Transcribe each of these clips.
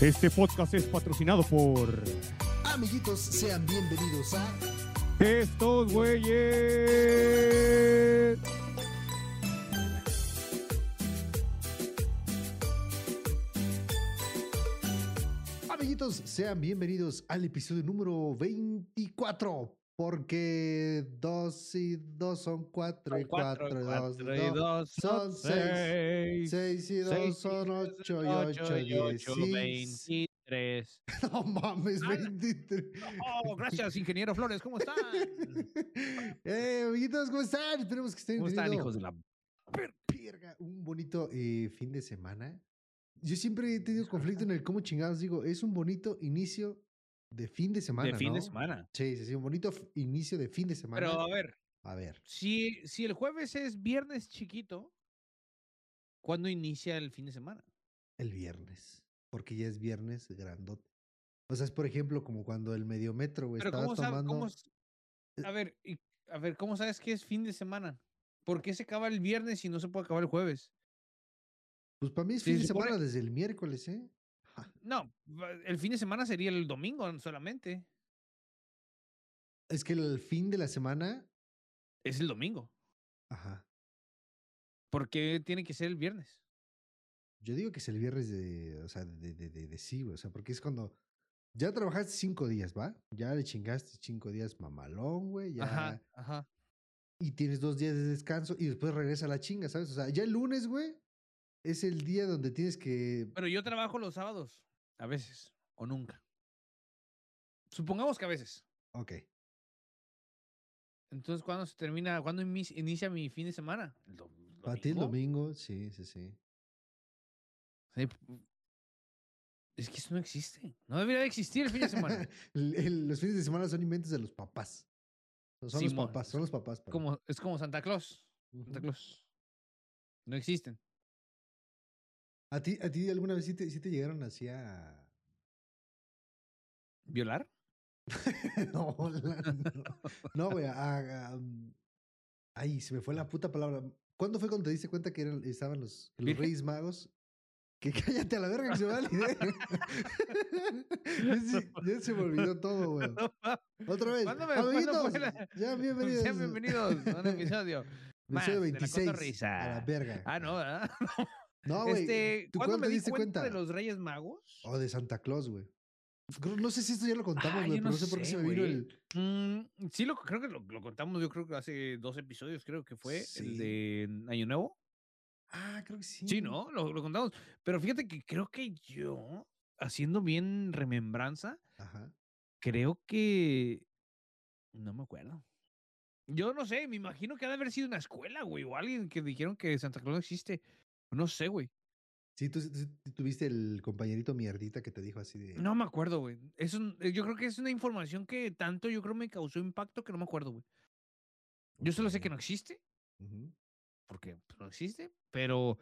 Este podcast es patrocinado por Amiguitos, sean bienvenidos a estos güeyes. Amiguitos, sean bienvenidos al episodio número 24. Porque dos y dos son cuatro y cuatro, y dos, y dos son seis. Seis y dos son ocho y ocho, y ocho, veintitrés. No mames, Ah. 23. Oh, gracias, ingeniero Flores, ¿cómo están? eh, amiguitos, ¿cómo están? Esperemos que estén ¿Cómo están, hijos de la... Un bonito eh, fin de semana. Yo siempre he tenido conflicto en el cómo chingados digo, es un bonito inicio de fin de semana. de fin de semana? Sí, sí, sí, un bonito inicio de fin de semana. Pero a ver, A ver, si, si el jueves es viernes chiquito, ¿cuándo inicia el fin de semana? el viernes. Porque ya es viernes grandote. O sea, es por ejemplo como cuando el mediometro, güey, estaba tomando. Cómo, s- a ver, y- a ver, ¿cómo sabes que es fin de semana? ¿Por qué se acaba el viernes y no se puede acabar el jueves? Pues para mí es fin de supone- semana desde el miércoles, ¿eh? No, el fin de semana sería el domingo solamente. Es que el fin de la semana. Es el domingo. Ajá. ¿Por qué tiene que ser el viernes? Yo digo que es el viernes de. O sea, de, de, de, de sí, güey. O sea, porque es cuando. Ya trabajaste cinco días, ¿va? Ya le chingaste cinco días mamalón, güey. Ya. Ajá, ajá. y tienes dos días de descanso y después regresa a la chinga, ¿sabes? O sea, ya el lunes, güey, es el día donde tienes que... Pero yo trabajo los sábados, a veces, o nunca. Supongamos que a veces. Ok. Entonces, ¿cuándo se termina? ¿Cuándo inicia mi fin de semana? ¿El dom- Para ti el domingo? domingo, sí, sí, sí. Es que eso no existe. No debería de existir el fin de semana. El- el- los fines de semana son inventos de los papás. Son los papás, son los papás. para como, es como Santa Claus. Santa. Claus. No existen. ¿A ti, ¿A ti alguna vez sí te, sí te llegaron así a... ¿Violar? no, la- no. No, güey, um, Ay, se me fue la puta palabra. ¿Cuándo fue cuando te diste cuenta que eran, estaban los, los. Reyes Magos? Que cállate a la verga que se me va la idea. ya, se, ya se me olvidó todo, güey. Otra vez. ¿Cuándo me- cuándo fue Amiguitos, la- ya bienvenidos. Sean bienvenidos a un episodio. más Episodio de la 26. A la verga. Ah, no, ¿verdad? No, güey. este, ¿Tú ¿Cuándo me te di diste cuenta, cuenta? de los Reyes Magos? O de Santa Claus, güey. No sé si esto ya lo contamos, Ah, güey, pero no no sé por qué se me vino el. Mm, sí, lo, creo que lo, lo contamos, yo creo que hace dos episodios, creo que fue Sí. el de Año Nuevo. Ah, creo que sí. Sí, ¿no? Lo, lo contamos. Pero fíjate que creo que yo, haciendo bien remembranza, Ajá. creo que... No me acuerdo. Yo no sé, me imagino que ha de haber sido una escuela, güey, o alguien que dijeron que Santa Claus no existe. No sé, güey. Sí, tú, tú- tuviste el compañerito mierdita que te dijo así de. No me acuerdo, güey. Eh, yo creo que es una información que tanto yo creo me causó impacto que no me acuerdo, güey. Yo solo sé que no existe, porque pues, no existe, pero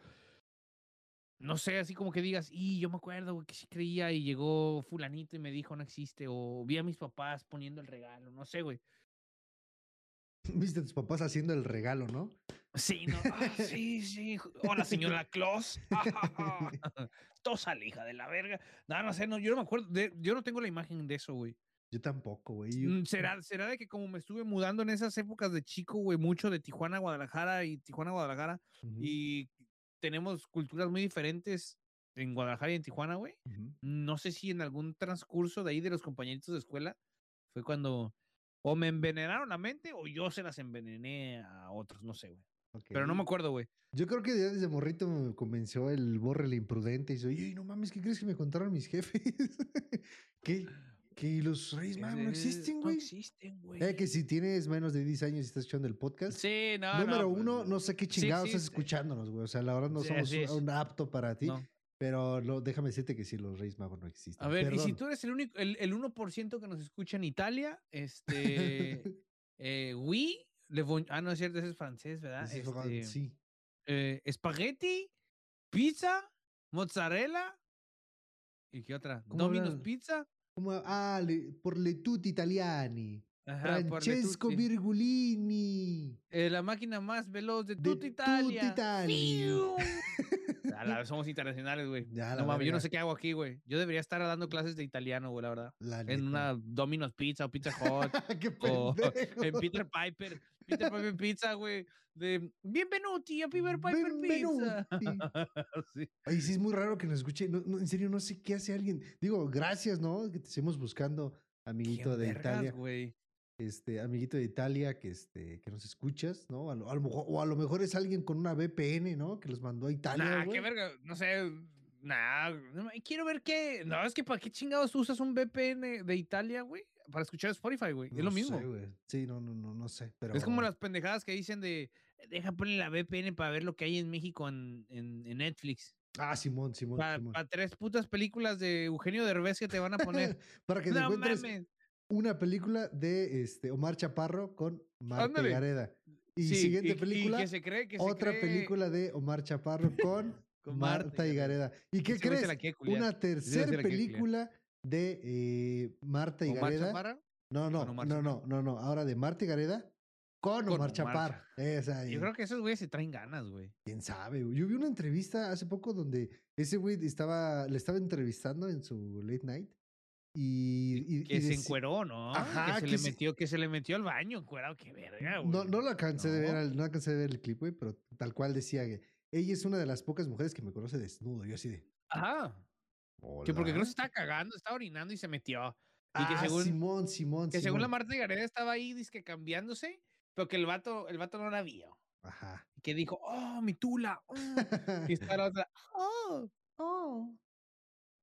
no sé, así como que digas, y yo me acuerdo, güey, que sí creía y llegó fulanito y me dijo no existe, o vi a mis papás poniendo el regalo, no sé, güey. Viste a tus papás haciendo el regalo, ¿no? Sí, no, ah, sí, sí. Hola, señora Claus. Tosa la hija de la verga. No, no sé, no, yo no me acuerdo, de- yo no tengo la imagen de eso, güey. Yo tampoco, güey. Yo- Mm, ¿Será, ¿Será de que como me estuve mudando en esas épocas de chico, güey, mucho de Tijuana a Guadalajara y Tijuana a Guadalajara, y tenemos culturas muy diferentes en Guadalajara y en Tijuana, güey? No sé si en algún transcurso de ahí de los compañeritos de escuela fue cuando o me envenenaron la mente o yo se las envenené a otros, no sé, güey. Pero no me acuerdo, güey. Yo creo que ya desde morrito me convenció el borre el imprudente y dice, oye, no mames, ¿qué crees que me contaron mis jefes? que, que los Reyes Magos no existen, No güey. existen, güey. Eh, que si tienes menos de 10 años y estás escuchando el podcast, Sí, no, no, número pues, uno, no sé qué chingados sí, estás escuchándonos, güey. O sea, la verdad no Sí, somos un apto para ti. no. Pero no, déjame decirte que sí, los Reyes Magos no existen. A ver, y si tú eres el único, el, el 1% que nos escucha en Italia, este, eh, oui, le bon- ah, no es cierto, ese es francés, ¿verdad? Ese es Este, sí. eh, espagueti, pizza, mozzarella, ¿y qué otra? ¿Cómo Domino's? Pizza. Como, ah, le- por le tutti italiani. Ajá, Francesco. Virgulini. Eh, la máquina más veloz de De tutta Italia. tutta Italia. ¡Fiu! A la vez somos internacionales, güey. No mames, yo no sé qué hago aquí, güey. Yo debería estar dando clases de italiano, güey, la verdad. La En neta. una Domino's Pizza o Pizza Hut. ¡Qué o pendejo! en Peter Piper. Peter Piper Pizza, güey. De Bienvenuti a Peter Piper Pizza. sí. Ay, sí, es muy raro que nos escuche. No, no, en serio, no sé qué hace alguien. Digo, gracias, ¿no? Que te seguimos buscando, amiguito ¿Quién de vergas, Italia. güey? Este, amiguito de Italia, que este, que nos escuchas, ¿no? A lo, a lo mejor, o a lo mejor es alguien con una VPN, ¿no? Que los mandó a Italia. Nah, güey. qué verga. No sé. Nah, no quiero ver qué. No, es que ¿para qué chingados usas un VPN de Italia, güey? Para escuchar Spotify, güey. es lo mismo. sé, güey. sí, no, no, no, no sé. Pero... Es como las pendejadas que dicen de. Deja poner la VPN para ver lo que hay en México en, en- en Netflix. Ah, Simón, Simón, Para, Simón. tres putas películas de Eugenio Derbez que te van a poner. Para que te no encuentres mames. Una película de este, Omar Chaparro con Marta. Gareda. Y Sí, siguiente y- y película, que se cree que se otra cree- película de Omar Chaparro con, Con Marta y Gareda. ¿Y qué crees? Una tercera película de eh, Marta y Gareda. Chaparro. No, no, no, no, no, no. Ahora de Marta y Gareda con, Con Omar Omar Chaparro. Esa, Yo creo que esos güeyes se traen ganas, güey. quién sabe. güey. Yo vi una entrevista hace poco donde ese güey estaba, le estaba entrevistando en su late night. Y, y- Que y se encueró, ¿no? Ajá, que se que le se- metió, que se le metió al baño, encuerado, qué verga, güey. No, no lo alcancé de ver, No. al- no alcancé de ver el clip, güey, pero tal cual decía que ella es una de las pocas mujeres que me conoce desnudo. Yo así de. Ajá. Que porque creo que se estaba cagando, estaba orinando y se metió. Y que Ah, según, Simón, Simón, que según la. Marta Gareda estaba ahí, que cambiándose, pero que el vato, el vato no la vio. Ajá. Y que dijo, oh, mi tula. oh". Y está la otra, oh, oh.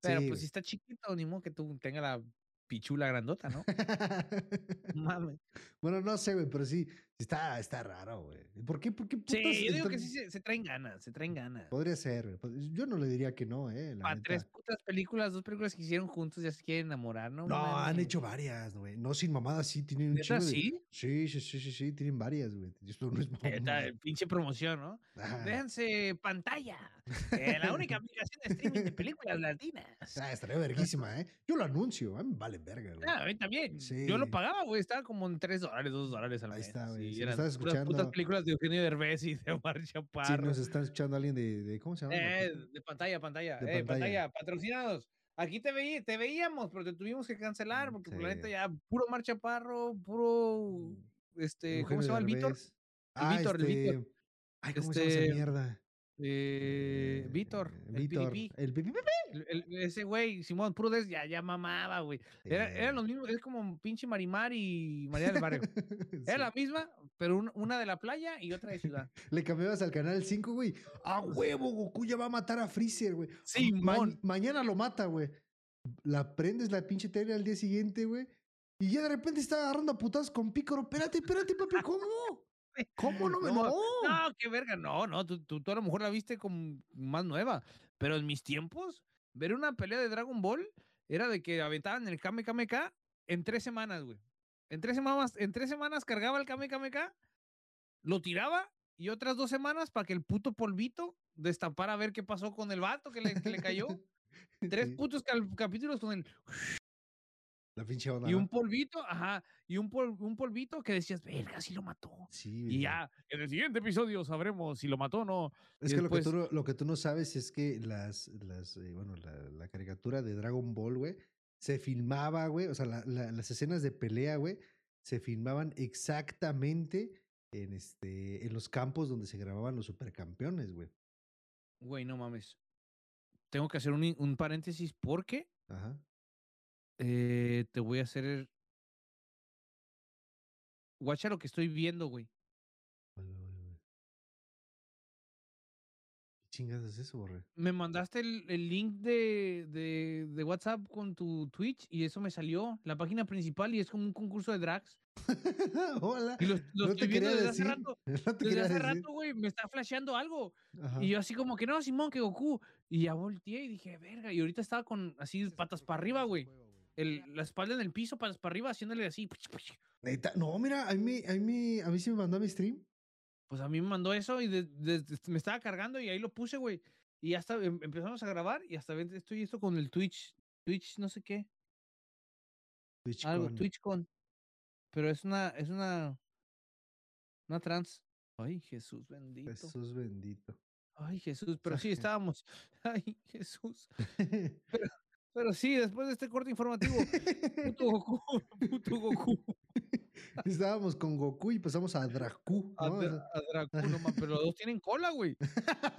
Pero Sí, pues si está chiquito, ni modo que tú tenga la pichula grandota, ¿no? No Mames. bueno, no sé, güey, pero sí, está, está raro, güey. ¿Por qué? ¿Por qué Sí, yo digo que sí se, se traen ganas, se traen ganas. Podría ser, pod- Yo no le diría que no, eh. la tres putas películas, dos películas que hicieron juntos, ya se quieren enamorar, ¿no? No, han hecho varias, güey. No sin mamadas, sí, tienen un ¿Neta chingo de- sí? Sí, sí, sí, sí, sí, tienen varias, güey. Esto no es mamada. pinche promoción, ¿no? Déjense pantalla. eh, la única aplicación de streaming de películas latinas. Ah, estaría verguísima, ¿eh? Yo lo anuncio, a mí me vale verga, güey. Ah, a mí también. Yo lo Sí. pagaba, güey. Estaba como en 3 dólares, 2 dólares al Ahí mes. está, güey. Sí, Si eran estás puras putas escuchando- películas de Eugenio Derbez y de Omar Si Chaparro. nos está escuchando alguien de, de ¿cómo se llama? Eh, de pantalla, pantalla. De eh, pantalla. pantalla. patrocinados. Aquí te, veí- te veíamos, pero te tuvimos que cancelar porque por la Sí. neta ya puro Omar Chaparro, puro este, ¿cómo se llama el Víctor? Derbez. Ah, Víctor, el Víctor. este, Ay, ¿cómo se llama Este, esa mierda? Eh, Víctor, Eh, el Víctor. PDP. El. El- el- ese güey, Simón, puro des, ya, ya mamaba, güey. Era, Eh, eran los mismos, es como pinche Marimar y María del Barrio. Era sí. la misma, pero un- una de la playa y otra de ciudad. Le cambiabas al canal 5, güey. ¡A huevo! Goku ya va a matar a Freezer, güey. Ma- Simón. mañana lo mata, güey. La prendes la pinche tele al día siguiente, güey. Y ya de repente está agarrando a putas con Pícoro. Espérate, espérate, papi, ¿cómo? ¿Cómo no me No, no? No, qué verga, no, no, tú, tú, tú a lo mejor la viste como más nueva, pero en mis tiempos, ver una pelea de Dragon Ball era de que aventaban el Kame Kame K en tres semanas, güey. En tres semanas, en tres semanas cargaba el Kame Kame K, lo tiraba y otras dos semanas para que el puto polvito destapara a ver qué pasó con el vato que le, que le cayó. Tres putos capítulos con el La pinche onda. y un polvito, ajá, y un, pol- un polvito que decías, verga, si lo mató. Sí, Y ya, en el siguiente episodio sabremos si lo mató o no. Es y que lo, que tú, no- lo que tú no sabes es que las, las eh, bueno, la, la caricatura de Dragon Ball, güey, se filmaba, güey, o sea, la- la- las escenas de pelea, güey, se filmaban exactamente en, este, en los campos donde se grababan los supercampeones, güey. Güey, no mames. Tengo que hacer un, un paréntesis porque Ajá. Eh, te voy a hacer. Guacha lo que estoy viendo, güey. ¿Qué chingadas es eso, borre? Me mandaste el, el link de, de, de WhatsApp con tu Twitch y eso me salió, la página principal, y es como un concurso de drags. Hola. Y lo, lo no estoy te viendo desde decir. hace rato. No Desde hace decir. rato, güey, me está flasheando algo. Ajá. Y yo así como que no, Simón, que Goku. Y ya volteé y dije, verga. Y ahorita estaba con así patas para arriba, güey. El, la espalda en el piso, para arriba, haciéndole así. Neta, no, mira, a mí, a mí, a mí sí me mandó a mi stream. Pues a mí me mandó eso y de- me estaba cargando y ahí lo puse, güey. Y hasta em- empezamos a grabar y hasta estoy esto con el Twitch. Twitch, no sé qué. TwitchCon. Algo, TwitchCon. Pero es una, es una, una trans. Ay, Jesús bendito. Jesús bendito. Ay, Jesús, pero sí estábamos. Ay, Jesús. Pero sí, después de este corte informativo, puto Goku, puto Goku. Estábamos con Goku y pasamos a Dracu. A, ¿no? Dra- a Dracu, no pero los dos tienen cola, güey.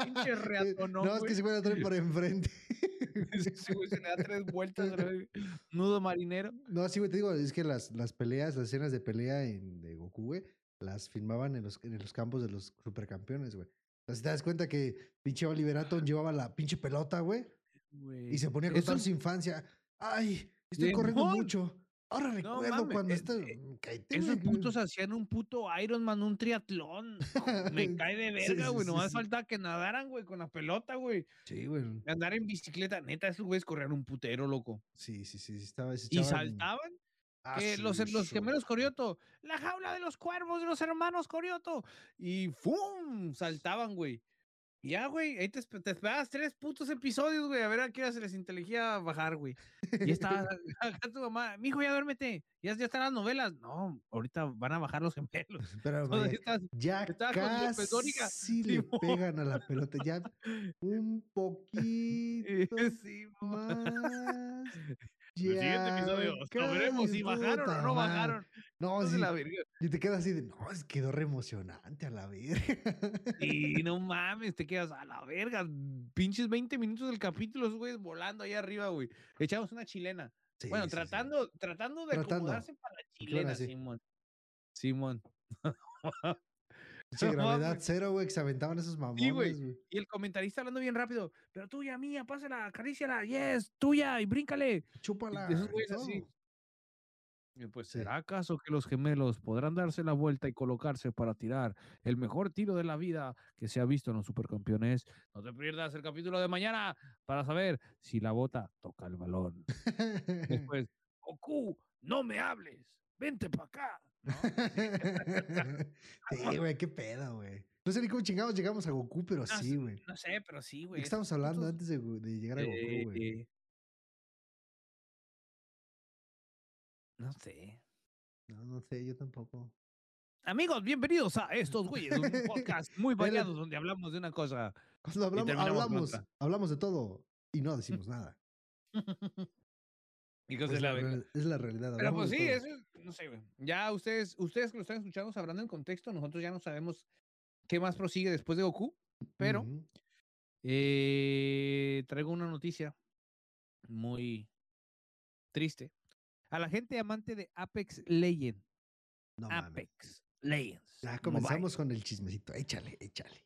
Pinche reato, no, no, es que se puede traer por enfrente. Güey se le da tres vueltas, a nudo marinero. No, sí, güey, te digo, es que las, las peleas, las escenas de pelea en, de Goku, güey, las filmaban en los, en los campos de los supercampeones, güey. Entonces te das cuenta que pinche Oliver Atom llevaba la pinche pelota, güey, y se ponía a contar Eso- su infancia. Ay, estoy corriendo mucho. Ahora No recuerdo mames, cuando es- está... eh, Cállate, Esos putos hacían un puto Iron Man, un triatlón. Me cae de verga, sí, güey. sí, Nomás sí. falta que nadaran, güey, con la pelota, güey. Sí, güey. Andar en bicicleta. Neta, esos güeyes corrían un putero, loco. Sí, sí, sí, estaba... Y saltaban. Ah, que los, los gemelos Corioto. La jaula de los cuervos de los hermanos Corioto. Y ¡fum! Saltaban, güey. Ya, güey, ahí te, te esperabas tres putos episodios, güey, a ver a qué hora se les inteligía bajar, güey. Y estaba acá tu mamá, mijo, ya duérmete, ya, ya están las novelas. No, ahorita van a bajar los gemelos. Pero, estás- ya estaba con López Dóriga. casi le Simón. pegan a la pelota. Ya un poquito Sí, mo. El siguiente episodio, Ya sabremos si bajaron o no bajaron. No, sí, la verga. Y te quedas así de, no, es quedó re emocionante a la verga. Y no mames, te quedas a la verga. Pinches 20 minutos del capítulo, güeyes volando ahí arriba, güey. Echamos una chilena. Sí, bueno, sí, tratando, tratando de Tratando. acomodarse para la chilena. Simón. Simón. No gravedad cero, güey, que se aventaban esos mamones, Sí, güey. Y el comentarista hablando bien rápido. Pero tuya, mía, pásala, acaríciala, yes, tuya, y bríncale. Chúpala. de esos y güeyes así. Y pues, Sí. ¿será acaso que los gemelos podrán darse la vuelta y colocarse para tirar el mejor tiro de la vida que se ha visto en los supercampeones? No te pierdas el capítulo de mañana para saber si la bota toca el balón. Después, Goku, no me hables, vente para acá. ¿no? sí, güey, qué pedo, güey. No sé ni cómo chingados llegamos a Goku, pero No sí, güey. No sé, pero sí, ¿De güey. qué estamos estos hablando antes de, de llegar a Goku, güey? eh, No sé. No, no sé, yo tampoco. Amigos, bienvenidos a Estos Güeyes, un podcast muy variado donde hablamos de una cosa. Cuando hablamos, hablamos de todo y no decimos nada. Y cosas Es de la la, verga. real- es la realidad. Pero pues sí, eso es, no sé. Ya ustedes, ustedes que lo están escuchando sabrán el contexto, nosotros ya no sabemos qué más prosigue después de Goku, pero eh, traigo una noticia muy triste. A la gente amante de Apex Legends, No. Apex Legends. Ya Mobile. comenzamos con el chismecito. Échale, échale.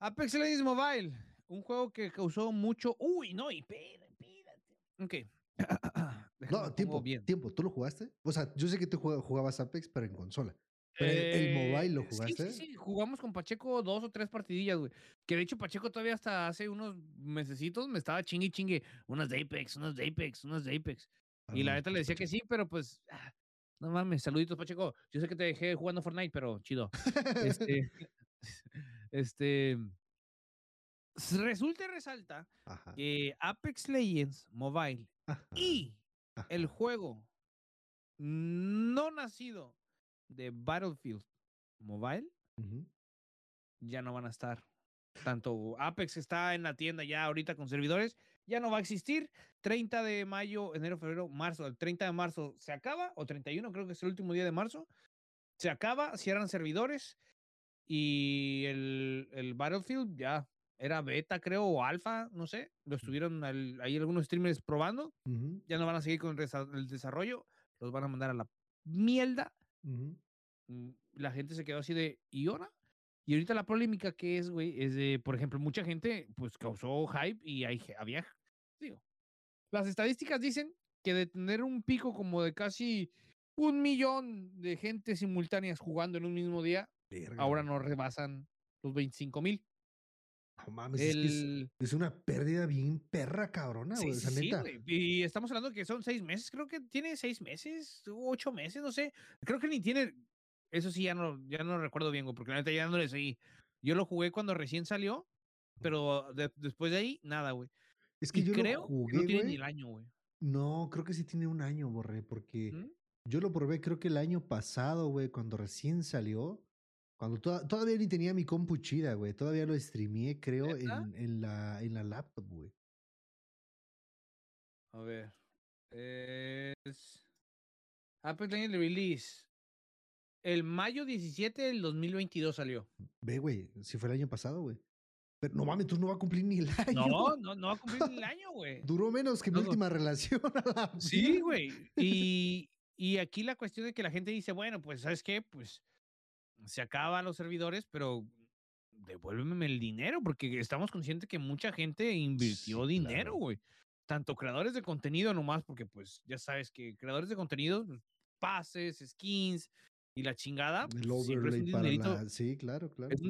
Apex Legends Mobile, un juego que causó mucho. Uy, no, y espérate, espérate. Ok. No, tiempo, bien. tiempo. ¿Tú lo jugaste? O sea, yo sé que tú jugabas- Apex, pero en consola. Pero el- el mobile lo Eh, jugaste? Sí, sí, sí, jugamos con Pacheco dos o tres partidillas, güey. Que de hecho Pacheco todavía hasta hace unos mesecitos me estaba chingue chingue. Unas de Apex, unas de Apex, unas de Apex. Y la Ah, neta le decía que sí, pero pues. ah, no mames, saluditos, Pacheco. Yo sé que te dejé jugando Fortnite, pero chido. Este. este. Resulta y resalta Ajá, que Apex Legends Mobile ajá, y el juego no nacido de Battlefield Mobile ya no van a estar. Tanto Apex está en la tienda ya ahorita con servidores, ya no va a existir. 30 de mayo, enero, febrero, marzo. El 30 de marzo se acaba, o 31, creo que es el último día de marzo. Se acaba, cierran servidores y el, el Battlefield ya era beta, creo, o alfa, no sé. Lo estuvieron al- ahí algunos streamers probando. Ya no van a seguir con el desa- el desarrollo, los van a mandar a la mierda mm, la gente se quedó así de, ¿y ahora? Y ahorita la polémica que es, güey, es de, por ejemplo, mucha gente, pues, causó hype y hay, había, digo, las estadísticas dicen que de tener un pico como de casi un millón de gente simultáneas jugando en un mismo día, Verga, ahora no rebasan los 25 mil. No mames, es, que es- una pérdida bien perra cabrona, güey. Sí, neta. Y estamos hablando que son seis meses, creo que tiene seis meses, ocho meses, no sé. Creo que ni tiene, eso sí, ya no, ya no recuerdo bien, güey, porque la neta ya no le seguí. Yo lo jugué cuando recién salió, pero de- después de ahí, nada, güey. Es que Y yo creo lo que jugué, no tiene ni el año, güey. No, creo que sí tiene un año, borré, porque ¿Mm? yo lo probé creo que el año pasado, güey, cuando recién salió. Cuando toda- todavía ni tenía mi compu chida, güey. Todavía lo streameé, creo, en, en la, en la laptop, güey. A ver. Es. Apex Legends Release. El mayo 17 del 2022 salió. Ve, güey, si fue el año pasado, güey. Pero no mames, tú no va a cumplir ni el año. No, no, no va a cumplir ni el año, güey. Duró menos que mi no. última relación. a la Sí, güey. Y, y aquí la cuestión de que la gente dice, bueno, pues, ¿sabes qué? Pues se acaban los servidores, pero devuélveme el dinero, porque estamos conscientes que mucha gente invirtió Sí, dinero, claro. güey. Tanto creadores de contenido nomás, porque pues ya sabes que creadores de contenido, pues, pases, skins y la chingada, El pues, siempre es un para dinerito, la... Sí, claro, claro. es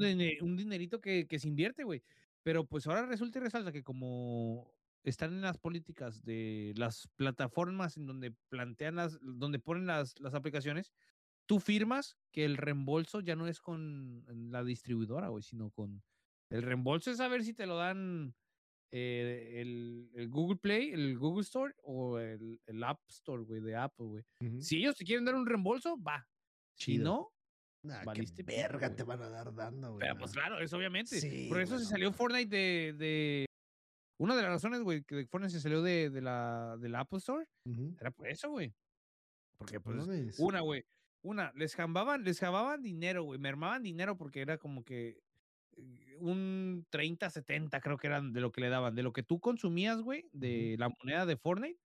un dinerito que, que se invierte, güey. Pero pues ahora resulta y resalta que como están en las políticas de las plataformas en donde plantean las, donde ponen las, las aplicaciones, tú firmas que el reembolso ya no es con la distribuidora, güey, sino con el reembolso es saber si te lo dan eh, el, el Google Play, el Google Store o el, el App Store, güey, de Apple, güey. Si ellos te quieren dar un reembolso, va. Si no, Nah, qué verga te van a dar dando, güey. pero pues claro, eso obviamente. Sí, por eso se salió. Fortnite de, de- Una de las razones, güey, que Fortnite se salió de, de la, de la Apple Store era por eso, güey. Porque, pues, una, güey. Una, les jambaban, les jambaban dinero, güey. Mermaban dinero porque era como que eh, un 30, 70, creo que eran de lo que le daban. De lo que tú consumías, güey, de la moneda de Fortnite,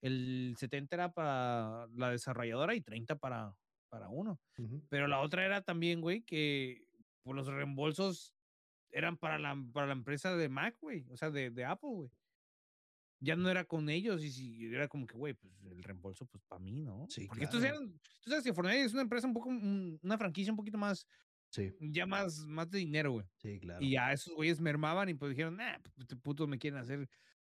el 70 era para la desarrolladora y 30 para, para uno. Pero la otra era también, güey, que por los reembolsos eran para la, para la empresa de Mac, güey. O sea, de, de Apple, güey. Ya no era con ellos y si era como que, güey, pues el reembolso, pues para mí, ¿no? Sí, Porque estos claro. eran, tú sabes que Fortnite es una empresa un poco, un- una franquicia un poquito más, Sí, ya más, más de dinero, güey. sí, claro. Y a esos güeyes mermaban y pues dijeron, nah, pues este putos me quieren hacer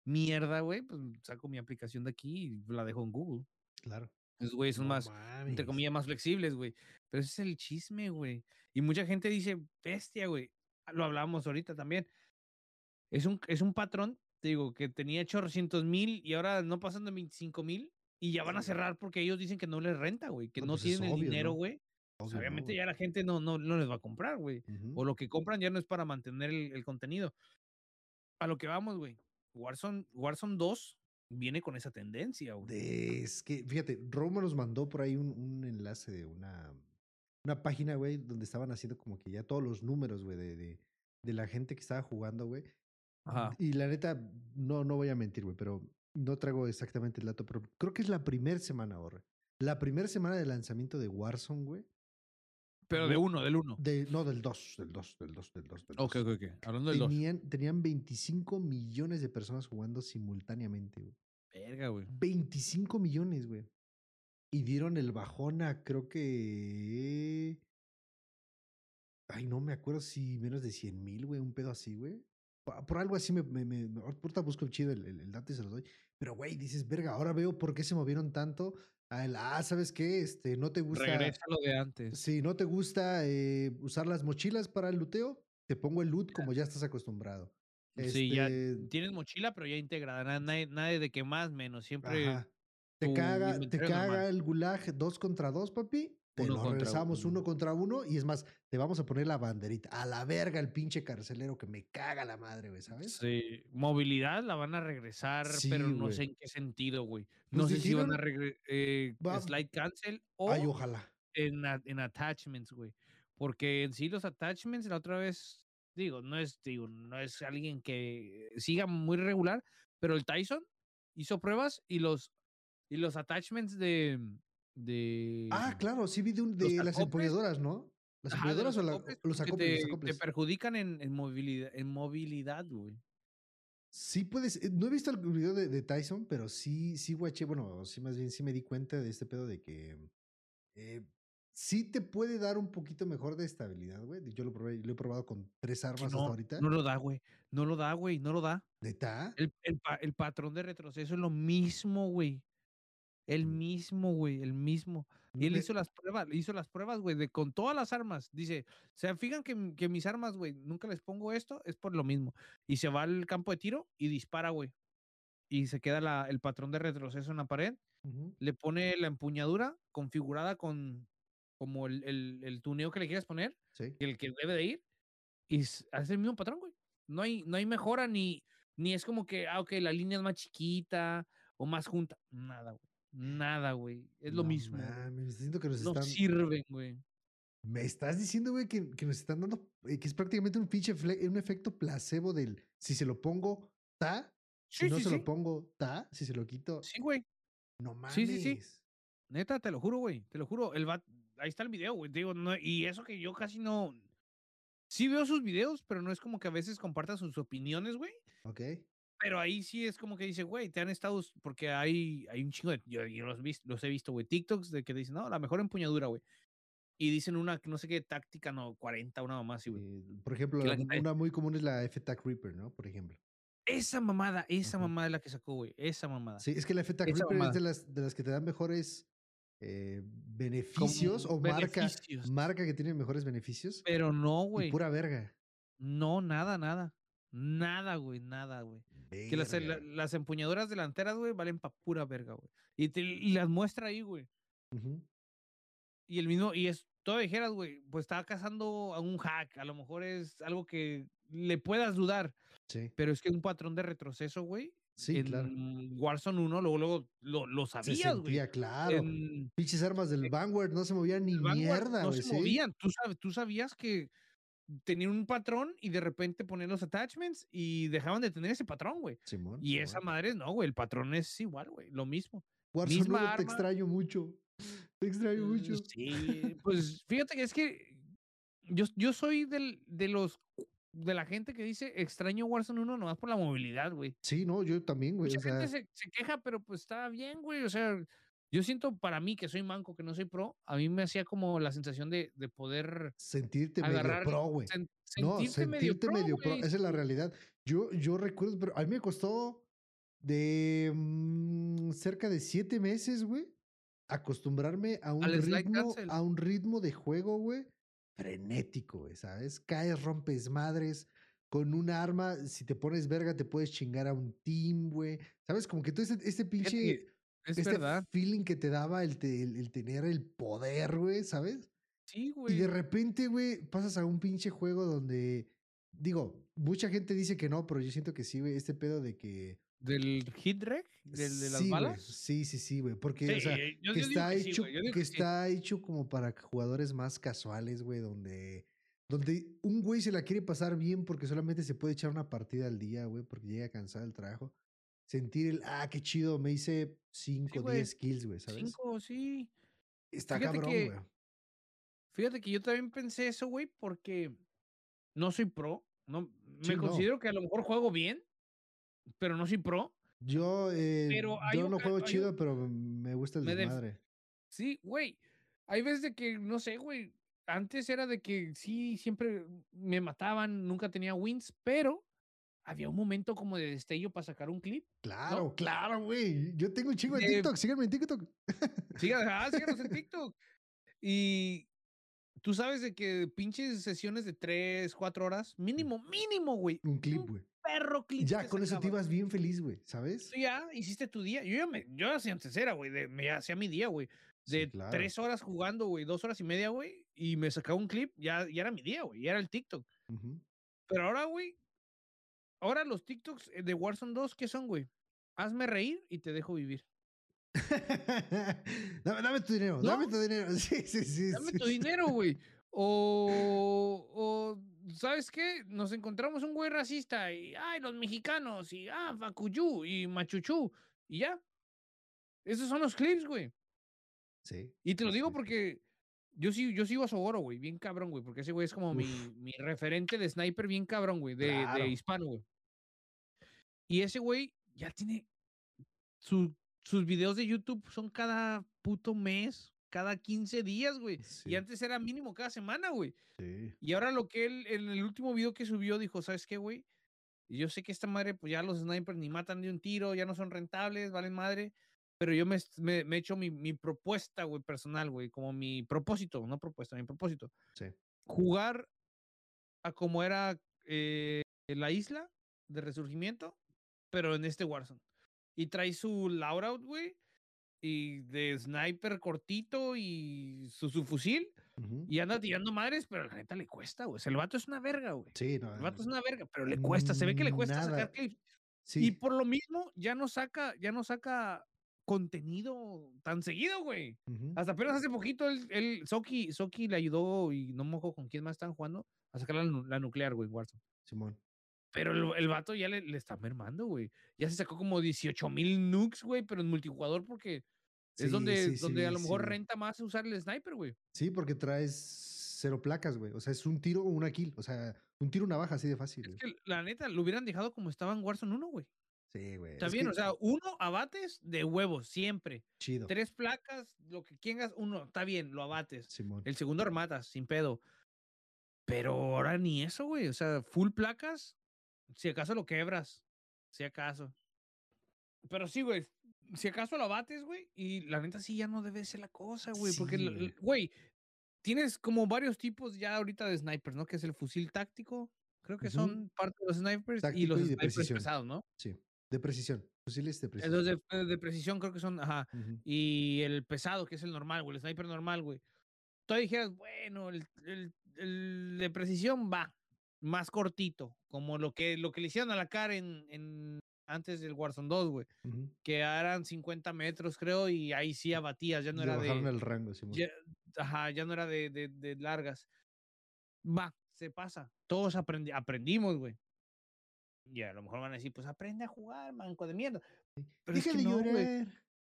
mierda, güey, pues saco mi aplicación de aquí y la dejo en Google. Claro. Esos güeyes son No más, entre mames. comillas, más flexibles, güey. Pero ese es el chisme, güey. Y mucha gente dice, bestia, güey. Lo hablábamos ahorita también. Es un, es un patrón, te digo, que tenía 800 mil y ahora no pasan de 25 mil y ya van a cerrar porque ellos dicen que no les renta, güey. Que No, no, pues es tienen el dinero, ¿no? güey. Pues Obvio, obviamente ya la gente no, no, no les va a comprar, güey. O lo que compran ya no es para mantener el, el contenido. A lo que vamos, güey. Warzone, Warzone 2 viene con esa tendencia, güey. De- es que, fíjate, Roma nos mandó por ahí un, un enlace de una, una página, güey, donde estaban haciendo como que ya todos los números, güey, de, de, de la gente que estaba jugando, güey. Ajá. Y la neta, no, no voy a mentir, güey, pero no traigo exactamente el dato, pero creo que es la primera semana, ahora. La primera semana de lanzamiento de Warzone, güey. Pero de uno, del uno. De, no, del 2, del 2, del 2, del 2. Del Ok, 2. ok, ok. Hablando del 2. Tenían, tenían 25 millones de personas jugando simultáneamente, güey. Verga, güey. 25 millones, güey. Y dieron el bajón a creo que... Ay, no me acuerdo si menos de 100 mil, güey, un pedo así, güey. Por algo así me... me, me ahorita busco chido el, el, el dato y se los doy. Pero, güey, dices, verga, ahora veo por qué se movieron tanto. A el, ah, ¿sabes qué? Este, no te gusta... Regresa lo de antes. Si no te gusta eh, usar las mochilas para el luteo, te pongo el loot como ya estás acostumbrado. Sí, ya Este, tienes mochila, pero ya integrada. Nada, nadie, nadie de que más, menos. Siempre. Te caga, te caga el gulag dos contra dos, papi. Te Uno lo regresamos uno. uno contra uno. Y es más, te vamos a poner la banderita. A la verga el pinche carcelero que me caga la madre, güey, ¿sabes? Sí. Movilidad la van a regresar, Sí, pero no güey. sé en qué sentido, güey. No Pues sé si van a regresar. Eh, Va- slide cancel o Ay, ojalá. en, en attachments, güey. Porque en sí los attachments, la otra vez, digo, no es, digo, no es alguien que siga muy regular, pero el Tyson hizo pruebas y los, y los attachments de. De Ah, claro, sí vi de, un- los de las empuñadoras, ¿no? ¿Las empuñadoras o la- los acoples? te, los te perjudican en, en movilidad, en movilidad, güey. Sí puedes, eh, no he visto el video de, de Tyson, pero sí, sí guaché, bueno, sí más bien sí me di cuenta de este pedo de que eh, sí te puede dar un poquito mejor de estabilidad, güey. Yo lo probé, lo he probado con tres armas hasta ahorita. no lo da, güey. No lo da, güey. No lo da. ¿Neta? El, el patrón de retroceso es lo mismo, güey. El Mm. mismo, güey. El mismo. Y él hizo las pruebas, hizo las pruebas, güey, de con todas las armas. Dice, se fijan que, que mis armas, güey, nunca les pongo esto, es por lo mismo. Y se va al campo de tiro y dispara, güey. Y se queda la- el patrón de retroceso en la pared. Le pone la empuñadura configurada con, como el, el, el tuneo que le quieras poner, Sí. el que debe de ir, y hace el mismo patrón, güey. No hay, no hay mejora ni, ni es como que, ah, ok, la línea es más chiquita o más junta. Nada, güey. Nada, güey. Es lo No mismo. siento que nos No están. sirven, güey. Me estás diciendo, güey, que, que nos están dando. eh, que es prácticamente un pinche. un efecto placebo del. Si se lo pongo, ta. Si Sí, no sí, se sí. lo pongo, ta. Si se lo quito, Sí, güey. no mames. Sí, sí, sí. Neta, te lo juro, güey. Te lo juro. El vato- ahí está el video, güey. Digo, no, y eso que yo casi no. Sí veo sus videos, pero no es como que a veces comparta sus opiniones, güey. Ok. Pero ahí sí es como que dice, güey, te han estado. Porque hay, hay un chingo de. Yo, yo los, vis- los he visto, güey. TikToks de que dicen, no, la mejor empuñadura, güey. Y dicen una, no sé qué táctica, no, 40, una mamá así, güey. Eh, por ejemplo, la te- una muy común es la F-Tac Reaper, ¿no? Por ejemplo. Esa mamada, esa mamada es la que sacó, güey. Esa mamada. Sí, es que la F-Tac Reaper es de las, de las que te dan mejores eh, beneficios Como o marca, beneficios. marca que tiene mejores beneficios. Pero no, güey. pura verga. No, nada, nada. Nada, güey, nada, güey. Que las, la- las empuñaduras delanteras, güey, valen pa' pura verga, güey. Y, te, y las muestra ahí, güey. Y el mismo, y es, todo dijeras, güey, pues estaba cazando a un hack. A lo mejor es algo que le puedas dudar. Sí, Pero es que un patrón de retroceso, güey. sí, en claro. Warzone 1, luego, luego lo, lo Se sabías, güey. sentía claro. En Pinches armas del Vanguard no se movían ni mierda, no güey. se sí. movían. Tú sabías que tenían un patrón y de repente ponían los attachments y dejaban de tener ese patrón, güey. Simón, Y esa madre no, güey. El patrón es igual, güey. Lo mismo. Warzone misma 1 te arma. extraño mucho. Te extraño Mm, mucho. Sí, pues fíjate que es que yo, yo soy del, de los de la gente que dice extraño Warzone 1 nomás por la movilidad, güey. Sí, no, yo también, güey. Mucha O sea, gente se, se queja, pero pues está bien, güey. O sea, yo siento para mí que soy manco, que no soy pro, a mí me hacía como la sensación de, de poder sentirte agarrar, medio pro, güey. sen- No, sentirte medio pro, medio pro. güey, Esa es la realidad. Yo, yo recuerdo, pero a mí me costó de mm, cerca de siete meses, güey, acostumbrarme a un Al ritmo, a un ritmo de juego, güey, frenético, güey, ¿sabes? Caes, rompes madres. Con un arma, si te pones verga, te puedes chingar a un team, güey. ¿Sabes? Como que todo este, este pinche Es este verdad. feeling que te daba el, te- el- el tener el poder, güey, ¿sabes? Sí, Y güey. de repente, güey, pasas a un pinche juego donde, digo, mucha gente dice que no, pero yo siento que sí, güey, este pedo de que... Del hit rec, del de las sí, güey, balas. Sí, sí, sí, güey, porque, Sí, o sea, yo- que yo está que hecho, que está hecho como para jugadores más casuales, güey, donde, donde un güey se la quiere pasar bien porque solamente se puede echar una partida al día, güey, porque llega cansado del trabajo. Sentir el, ah, qué chido, me hice 5, güey, 10 kills, güey, ¿sabes? Cinco, sí. Está Fíjate cabrón, güey. Fíjate que yo también pensé eso, güey, porque no soy pro. No, Sí, me no. considero que a lo mejor juego bien, pero no soy pro. Yo, eh, Pero yo no juego chido, pero me gusta el me def- desmadre. Sí, güey. Hay veces de que, no sé, güey. Antes era de que sí, siempre me mataban, nunca tenía wins, pero había un momento como de destello para sacar un clip. Claro, claro, güey. Yo tengo un chingo de De- TikTok, síganme en TikTok. Sigan, ah, síganos en TikTok. Y tú sabes de que pinches sesiones de 3, 4 horas, mínimo, mínimo, güey. Un clip, güey. Perro clip. Ya con eso te ibas bien feliz, güey, ¿sabes? Tú ya hiciste tu día. Yo ya me, yo hacía antes era, güey, me hacía mi día, güey. Sí, De claro. tres horas jugando, güey, dos horas y media, güey, y me sacaba un clip, ya, ya era mi día, güey, ya era el TikTok. Ujú. Pero ahora, güey, ahora los TikToks eh, de Warzone 2, ¿qué son, güey? Hazme reír y te dejo vivir. dame, dame tu dinero, ¿No? dame tu dinero. Sí, sí, sí. Dame sí, tu sí. dinero, güey. O, o, ¿sabes qué? Nos encontramos un güey racista y, ay, los mexicanos, y, ah, Facuyú, y Machuchú, y ya. Esos son los clips, güey. Sí. Y te lo digo porque yo sí, yo sigo a Sogoro, güey, bien cabrón, güey, porque ese güey es como mi, mi referente de sniper bien cabrón, güey, de, Claro. de hispano, güey. Y ese güey ya tiene su- sus videos de YouTube son cada puto mes, cada 15 días, güey. Sí, Y antes era mínimo cada semana, güey. sí. Y ahora lo que él, en el último video que subió, dijo, ¿sabes qué, güey? Yo sé que esta madre, pues ya los snipers ni matan de un tiro, ya no son rentables, valen madre. Pero yo me, me, me he hecho mi, mi propuesta, güey, personal, güey, como mi propósito, no propuesta, mi propósito. Sí. Jugar a como era eh, la isla de resurgimiento, pero en este Warzone. Y trae su Laura, güey. y de sniper cortito y su, su fusil Ujú. y anda tirando madres, pero la neta le cuesta, güey. O sea, el vato es una verga, güey. Sí, no. El vato es una verga, pero le cuesta, se ve que le cuesta Nada. sacar clips. sí. Y por lo mismo ya no saca, ya no saca contenido tan seguido, güey. Hasta apenas hace poquito el, el Soki, Soki le ayudó y no me acuerdo con quién más están jugando a sacar la, nu- la nuclear, güey, Warzone. Simón. Pero el, el vato ya le, le está mermando, güey. Ya se sacó como 18 mil nukes, güey, pero en multijugador porque es Sí, donde, sí, donde a lo mejor renta más usar el sniper, güey. Sí, porque traes cero placas, güey. O sea, es un tiro o una kill. O sea, un tiro una baja así de fácil. Es güey. que la neta lo hubieran dejado como estaba en Warzone 1, güey. Sí, güey. Está es bien, que o sea, uno abates de huevos, siempre. Chido. Tres placas, lo que quieras, uno, está bien, lo abates. Simón. El segundo rematas, sin pedo. Pero ahora ni eso, güey. O sea, full placas, si acaso lo quebras. Si acaso. Pero sí, güey. Si acaso lo abates, güey. Y la neta sí ya no debe ser la cosa, güey. porque, Sí, güey. tienes como varios tipos ya ahorita de snipers, ¿no? Que es el fusil táctico. Creo que son parte de los snipers y los y snipers precisión. pesados, ¿no? Sí. De precisión. Fusiles de precisión. Los de, eh, de precisión creo que son, ajá. Y el pesado, que es el normal, güey, el sniper normal, güey. Todavía dijeras, bueno, el, el- el de precisión va más cortito, como lo que, lo que le hicieron a la cara en, en- antes del Warzone 2, güey, que eran 50 metros, creo, y ahí sí abatías, ya no Le era de, el rango, Simón. ya, ajá, ya no era de, de- de largas. Va, se pasa. Todos aprendi- aprendimos, güey. Y a lo mejor van a decir, pues aprende a jugar, manco de mierda. Pero es que de no,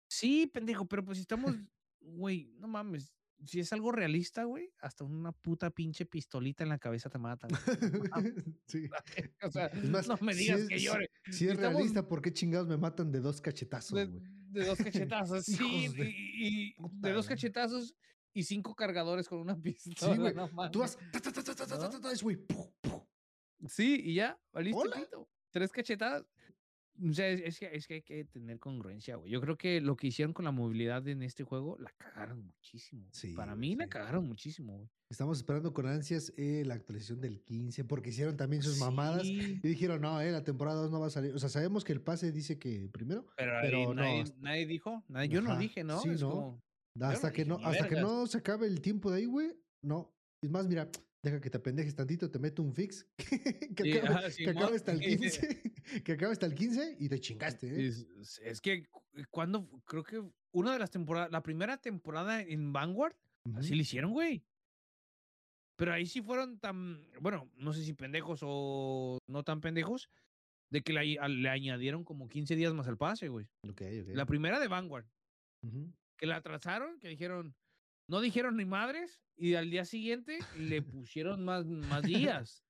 Sí, pendejo, pero pues si estamos, güey, no mames. Si es algo realista, güey, hasta una puta pinche pistolita en la cabeza te mata. sí. o sea, no me digas que llore. Si, si es estamos... realista, ¿por qué chingados me matan de dos cachetazos, güey? De, dos cachetazos, sí. De... Y, de dos cachetazos y cinco cargadores con una pistola. Sí, güey. Tú vas. ¿No? es, güey. Pu, pu, Sí, y ya, valiste pito. Tres cachetadas. O sea, es, es que, es que hay que tener congruencia, güey. Yo creo que lo que hicieron con la movilidad en este juego la cagaron muchísimo. Sí, Para mí la cagaron muchísimo, güey. Estamos esperando con ansias eh, la actualización del 15, porque hicieron también sus mamadas y dijeron, no, eh, la temporada 2 no va a salir. O sea, sabemos que el pase dice que primero, pero, pero no, nadie, dijo. nadie- yo no dije, ¿no? sí, Es no. como, hasta no que no, hasta que no se acabe el tiempo de ahí, güey, no. Es más, mira, deja que te apendejes tantito, te meto un fix que, Sí, acabe, ajá, que Simón. acabe hasta el 15, que acabe hasta el 15 y te chingaste, ¿eh? Es, que cu- cuando creo que una de las temporadas, la primera temporada en Vanguard, así lo hicieron, güey. Pero ahí sí fueron tan, bueno, no sé si pendejos o no tan pendejos, de que le, añ- le añadieron como 15 días más al pase, güey. Ok, ok. La primera de Vanguard, que la atrasaron, que dijeron, no dijeron ni madres, y al día siguiente le pusieron más, más días.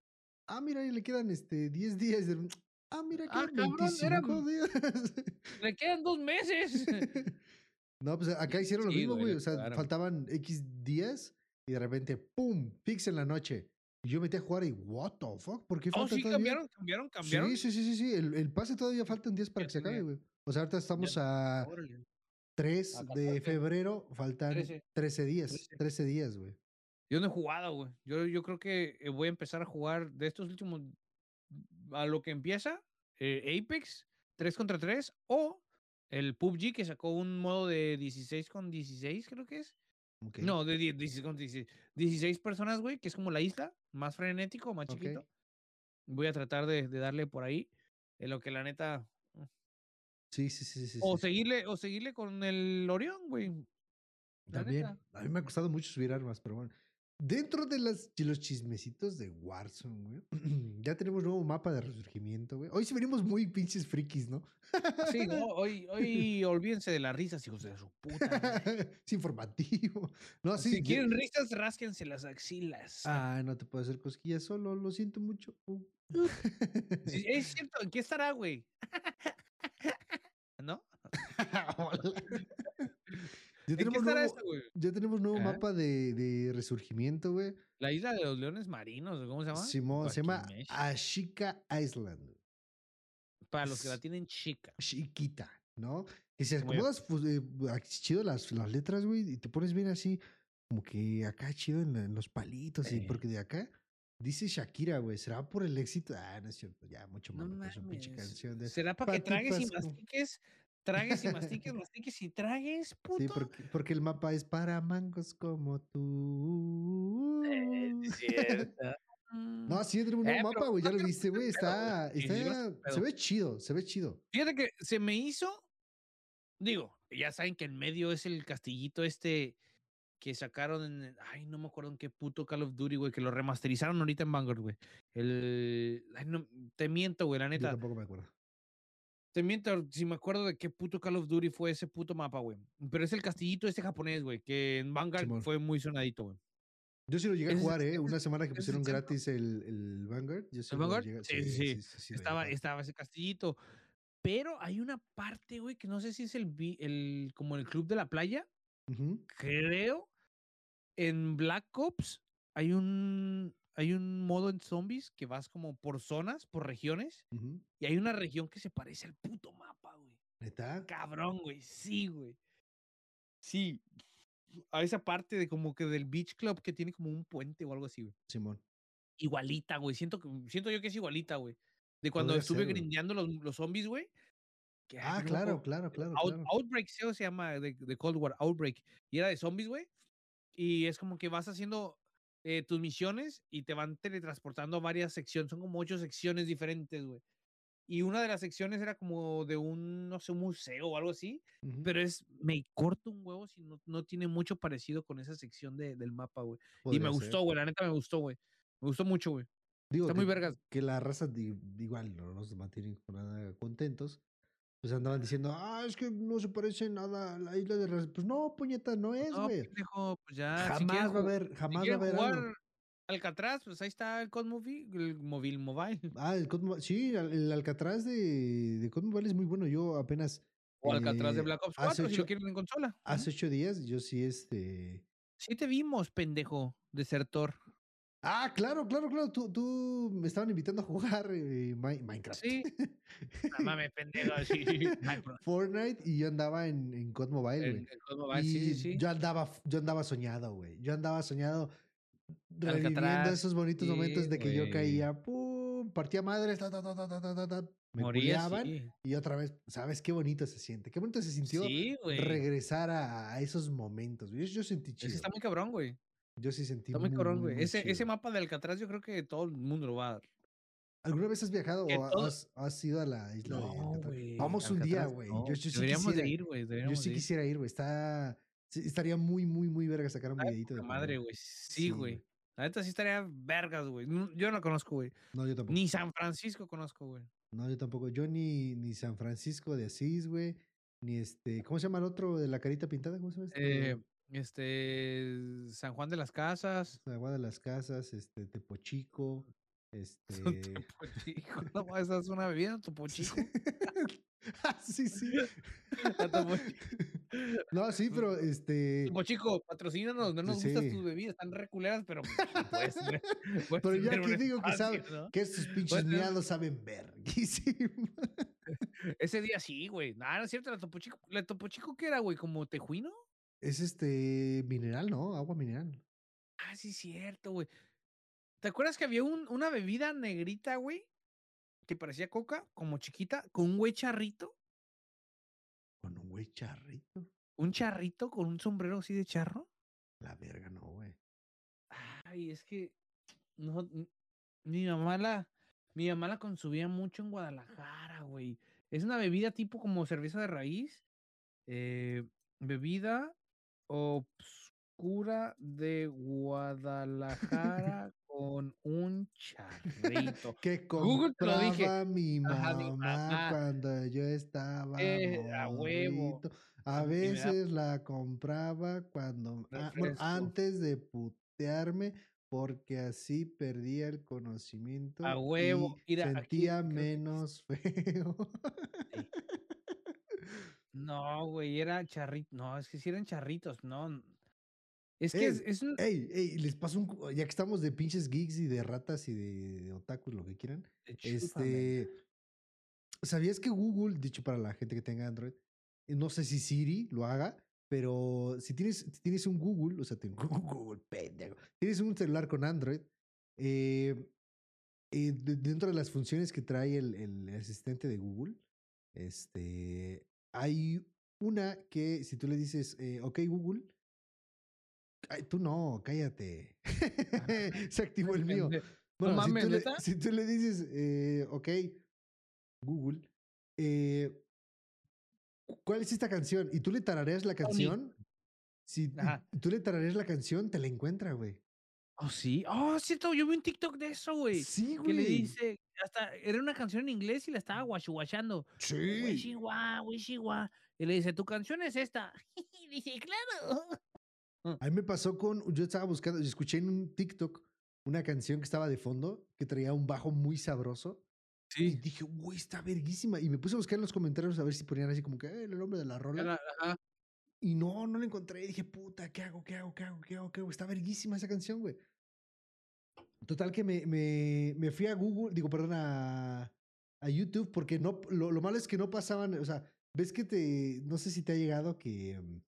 Ah, mira, ahí le quedan este 10 días. de- Ah, mira, Ah, quedan cabrón, eran- 25 días. le quedan dos meses. No, pues acá hicieron lo mismo, güey, O sea, faltaban X días y de repente, ¡pum! Fix en la noche. Y yo metí a jugar y, ¿what the fuck? ¿Por qué Oh, falta sí, todavía? cambiaron, cambiaron, cambiaron. Sí, sí, sí, sí, sí. El, el pase todavía faltan días para que se acabe, güey. O sea, ahorita estamos a. 3 a de 14. febrero, faltan 13. 13 días. 13. 13 días, güey. Yo no he jugado, güey. Yo, yo creo que eh, voy a empezar a jugar de estos últimos. A lo que empieza, eh, Apex 3 contra 3 o el PUBG que sacó un modo de 16 con 16, creo que es. Ok. No, de 10 16 con 16. 16 personas, güey, que es como la isla, más frenético, más Ok. chiquito. Voy a tratar de, de darle por ahí. En lo que la neta. Sí, sí, sí, sí. o sí, sí. seguirle, o seguirle con el Orión, güey. También. neta. A mí me ha costado mucho subir armas, pero bueno. Dentro de, las, de los chismecitos de Warzone, güey, ya tenemos nuevo mapa de resurgimiento, güey. Hoy sí venimos muy pinches frikis, ¿no? Sí, no, hoy, hoy olvídense de las risas, hijos de su puta. es informativo. No, sí. si quieren risas, rásquense las axilas. Ah, no te puedo hacer cosquillas solo, lo siento mucho. Es cierto, ¿en qué estará, güey? ¿No? Ya ¿En qué tenemos nuevo, ya tenemos nuevo mapa de, de resurgimiento, güey. La isla de los leones marinos, ¿o ¿cómo se llama? Simón, se llama. Ashika Island. Para los que la tienen chica. chiquita, ¿no? Que si acomodas pues, eh, chido las, las letras, güey, y te pones bien así, como que acá chido en, los palitos, y porque de acá dice Shakira, güey, ¿será por el éxito? Ah, no es cierto, ya, mucho No más. es una pinche canción de. ¿Será para que tragues y mastiques Tragues y mastiques, mastiques y tragues, puto. Sí, porque, porque el mapa es para mangos como tú. Eh, es cierto. No, sí, es un Eh, nuevo mapa, güey. Ya lo viste, no güey. Está, no está, pedo. se ve chido, se ve chido. Fíjate que se me hizo, digo, ya saben que en medio es el castillito este que sacaron en, ay, no me acuerdo en qué puto Call of Duty, güey, que lo remasterizaron ahorita en Vanguard, güey. El, ay, no, te miento, güey, la Yo neta. tampoco me acuerdo. Te miento si me acuerdo de qué puto Call of Duty fue ese puto mapa, güey. Pero es el castillito este japonés, güey, que en Vanguard Simón. fue muy sonadito, güey. Yo sí lo llegué a jugar, ¿eh? Una semana que pusieron gratis el, el Vanguard. Yo sí ¿El lo Vanguard? llegué- Sí, sí, sí. sí, sí, Estaba, estaba ese castillito. Pero hay una parte, güey, que no sé si es el, el como el club de la playa. Creo en Black Ops hay un hay un modo en zombies que vas como por zonas, por regiones y hay una región que se parece al puto mapa, güey. ¿Neta? Cabrón, güey. Sí, güey. Sí. A esa parte de como que del beach club que tiene como un puente o algo así, güey. Simón. Igualita, güey. Siento que siento yo que es igualita, güey. De cuando Podría estuve ser, grindeando los, los zombies, güey. que, Ah, claro, claro, claro, Out- claro. Outbreak se llama de, de Cold War, Outbreak. Y era de zombies, güey. Y es como que vas haciendo eh, tus misiones y te van teletransportando a varias secciones. Son como ocho secciones diferentes, güey. Y una de las secciones era como de un, no sé, un museo o algo así. Pero es, me corto un huevo si no, no tiene mucho parecido con esa sección de- del mapa, güey. Y me ser. gustó, güey. La neta me gustó, güey. Me gustó mucho, güey. Digo, Está que, muy vergas. que la raza di- igual no nos mantienen con nada contentos. Pues andaban diciendo, ah, es que no se parece nada a la isla de Ras-". Pues no, puñeta, no es, No, güey. pendejo, pues ya. jamás va a haber, si jamás va a haber jugar algo. Alcatraz, pues ahí está el COD Movie, el móvil mobile. Ah, el sí, el Alcatraz de, de Cod Mobile es muy bueno. Yo apenas O Alcatraz de eh, Black Ops hace 4, si lo quieren en consola. hace ocho días, yo sí este... Sí te vimos, pendejo, desertor. Ah, claro, claro, claro. Tú, tú me estaban invitando a jugar eh, Minecraft. Sí. no mames, pendejo. Sí, sí. Fortnite y yo andaba en, en COD Mobile, güey. COD Mobile, y sí, sí. Yo andaba, yo andaba soñado, güey. Yo andaba soñado reviviendo Alcatraz, esos bonitos sí, momentos de que wey. yo caía, pum, partía madres, ta, ta, ta, me Moría, sí. y otra vez, ¿sabes qué bonito se siente? Qué bonito se sintió sí, regresar a, a, esos momentos. Yo, yo sentí chido. Eso está muy cabrón, güey. Yo sí sentí Está muy cabrón, güey. muy Ese, ese mapa de Alcatraz yo creo que todo el mundo lo va a dar. ¿Alguna vez has viajado o has, has ido a la isla de No, Alcatraz? güey. Vamos un día, Alcatraz, güey. no. Yo, yo sí Deberíamos quisiera, de ir, güey. yo sí de ir. quisiera ir, güey. Está, sí, estaría muy, muy, muy verga sacar un videito de madre, güey. Sí, Sí, güey. güey. La neta sí estaría vergas, güey. Yo no conozco, güey. No, yo tampoco. Ni San Francisco conozco, güey. No, yo tampoco. Yo ni, ni San Francisco de Asís, güey. Ni este. ¿Cómo se llama el otro de la carita pintada? ¿Cómo se llama este? Eh, este, San Juan de las Casas. Agua de las Casas, este, Tepochico. Este. Topo Chico. No, esa es una bebida, Topo Chico. Ah, sí, sí. No, sí, pero este. Topo Chico, patrocínanos. No nos gustan Sí. tus bebidas, están reculeras, pero puedes, tener- puedes Pero que un digo que sabe, ¿no? que estos pinches Puedes tener- miados saben verguísimo. Ese día sí, güey. Nada, no es cierto, la Topo Chico. ¿La Topo Chico qué era, güey? ¿Como tejuino? Es este mineral, ¿no? Agua mineral. Ah, sí, cierto, güey. ¿Te acuerdas que había un- una bebida negrita, güey? Que parecía coca, como chiquita, con un güey charrito. Con un güey charrito. Un charrito con un sombrero así de charro. La verga, no, güey. Ay, es que. No, mi mamá la. Mi mamá la consumía mucho en Guadalajara, güey. Es una bebida tipo como cerveza de raíz. eh, bebida obscura de Guadalajara con un charrito. Que Google te lo dije. mi Ajá, mamá, mi mamá. cuando yo estaba Eh, a huevo. A veces la compraba cuando ah, bueno, antes de putearme porque así perdía el conocimiento A huevo. y Mira, sentía menos feo. No, güey, era charrito. No, es que si eran charritos, no. Es que es, es un. Ey, ey, les paso un ya que estamos de pinches geeks y de ratas y de, de otakus, lo que quieran. chúpame. Este, ¿sabías que Google, dicho para la gente que tenga Android, eh, no sé si Siri lo haga, pero si tienes, si tienes un Google, o sea, tengo Google, pendejo, tienes un celular con Android, eh, eh, de- dentro de las funciones que trae el, el asistente de Google, este, hay una que si tú le dices, eh, ok Google, ay, tú no, cállate. Se activó el mío. Bueno, mames, si, tú le, ¿neta? si tú le dices, eh, ok, Google, eh, ¿cuál es esta canción? Y tú le tarareas la canción. Si Ajá. tú le tarareas la canción, te la encuentra, güey. Oh, sí. Oh, cierto, yo vi un TikTok de eso, güey. Sí, Que le güey. dice, hasta era una canción en inglés y la estaba guachuguachando. Sí. Wishiwa, wishiwa. Y le dice, tu canción es esta. Y dice, claro. A mí me pasó con, yo estaba buscando, escuché en un TikTok una canción que estaba de fondo, que traía un bajo muy sabroso. Y dije, güey, está verguísima. Y me puse a buscar en los comentarios a ver si ponían así como que "Eh, el nombre de la rola. Ajá. Y no, no la encontré. Y dije, puta, ¿qué hago? ¿Qué hago? ¿Qué hago? ¿Qué hago? ¿Qué hago? Está verguísima esa canción, güey. Total que me, me, me fui a Google, digo, perdón, a, a YouTube, porque no, lo, lo malo es que no pasaban, o sea, ves que te, no sé si te ha llegado que, mm,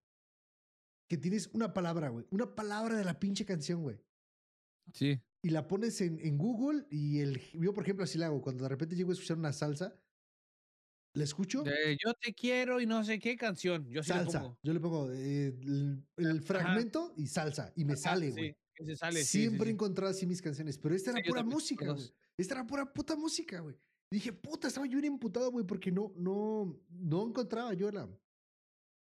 que tienes una palabra, güey, una palabra de la pinche canción, güey. Sí. Y la pones en, en Google y el, yo, por ejemplo, así la hago. Cuando de repente llego a escuchar una salsa, la escucho, yo te quiero y no sé qué canción. Yo sí le salsa. pongo. Yo le pongo eh, el, el Ajá. fragmento y salsa. Y me Ajá, sale, sí, sale, sí, sí, Siempre encontrado así mis canciones. Pero esta era pura música, güey. Esta era pura puta música, güey. Y dije, puta, estaba yo bien imputado, güey, porque no, no, no encontraba yo la.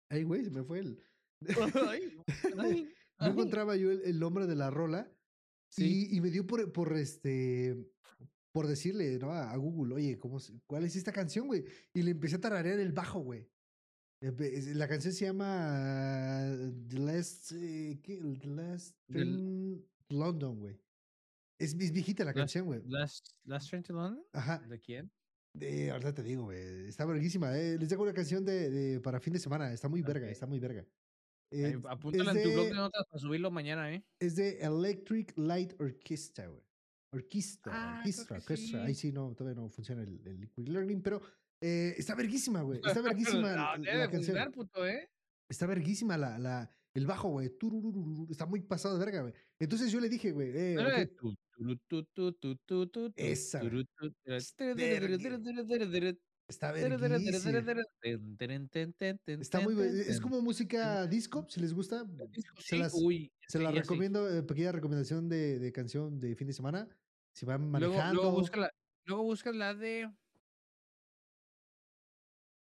Ay, güey, se me fue el. Ay, ay, No encontraba yo el, el nombre de la rola. Sí. Y, y me dio por, por este. Por decirle, ¿no? A, Google, oye, ¿cómo, ¿cuál es esta canción, güey? Y le empecé a tararear el bajo, güey. La canción se llama The Last, eh, ¿qué? The Last Train to London, güey. Es, es viejita la canción, güey. Last, Last Train to London? Ajá. ¿De quién? De, ahorita te digo, güey. Está verguísima. Eh. Les dejo una canción de, de- para fin de semana. Está muy verga, Ok. está muy verga. Ahí, Eh, apúntala en tu blog de- notas para subirlo mañana, ¿eh? es de Electric Light Orchestra, güey. Orquesta, Ah, orquestra, que orquestra. Ahí sí. sí no, todavía no funciona el, el Liquid Learning, pero eh, está verguísima, güey. Está verguísima no, la, debe la canción. funcionar, puto, ¿eh? Está verguísima la, la, el bajo, güey. Está muy pasado de verga, güey. Entonces yo le dije, güey, eh, No era de ok, tu, turu, tu, tu, tu, tu, tu, tu, Esa, está Está muy, es como música disco, si les gusta. Se las, Uy, se la sí, recomiendo, eh, pequeña recomendación de, de canción de fin de semana. Si van Luego, manejando. luego, busca la, luego busca la de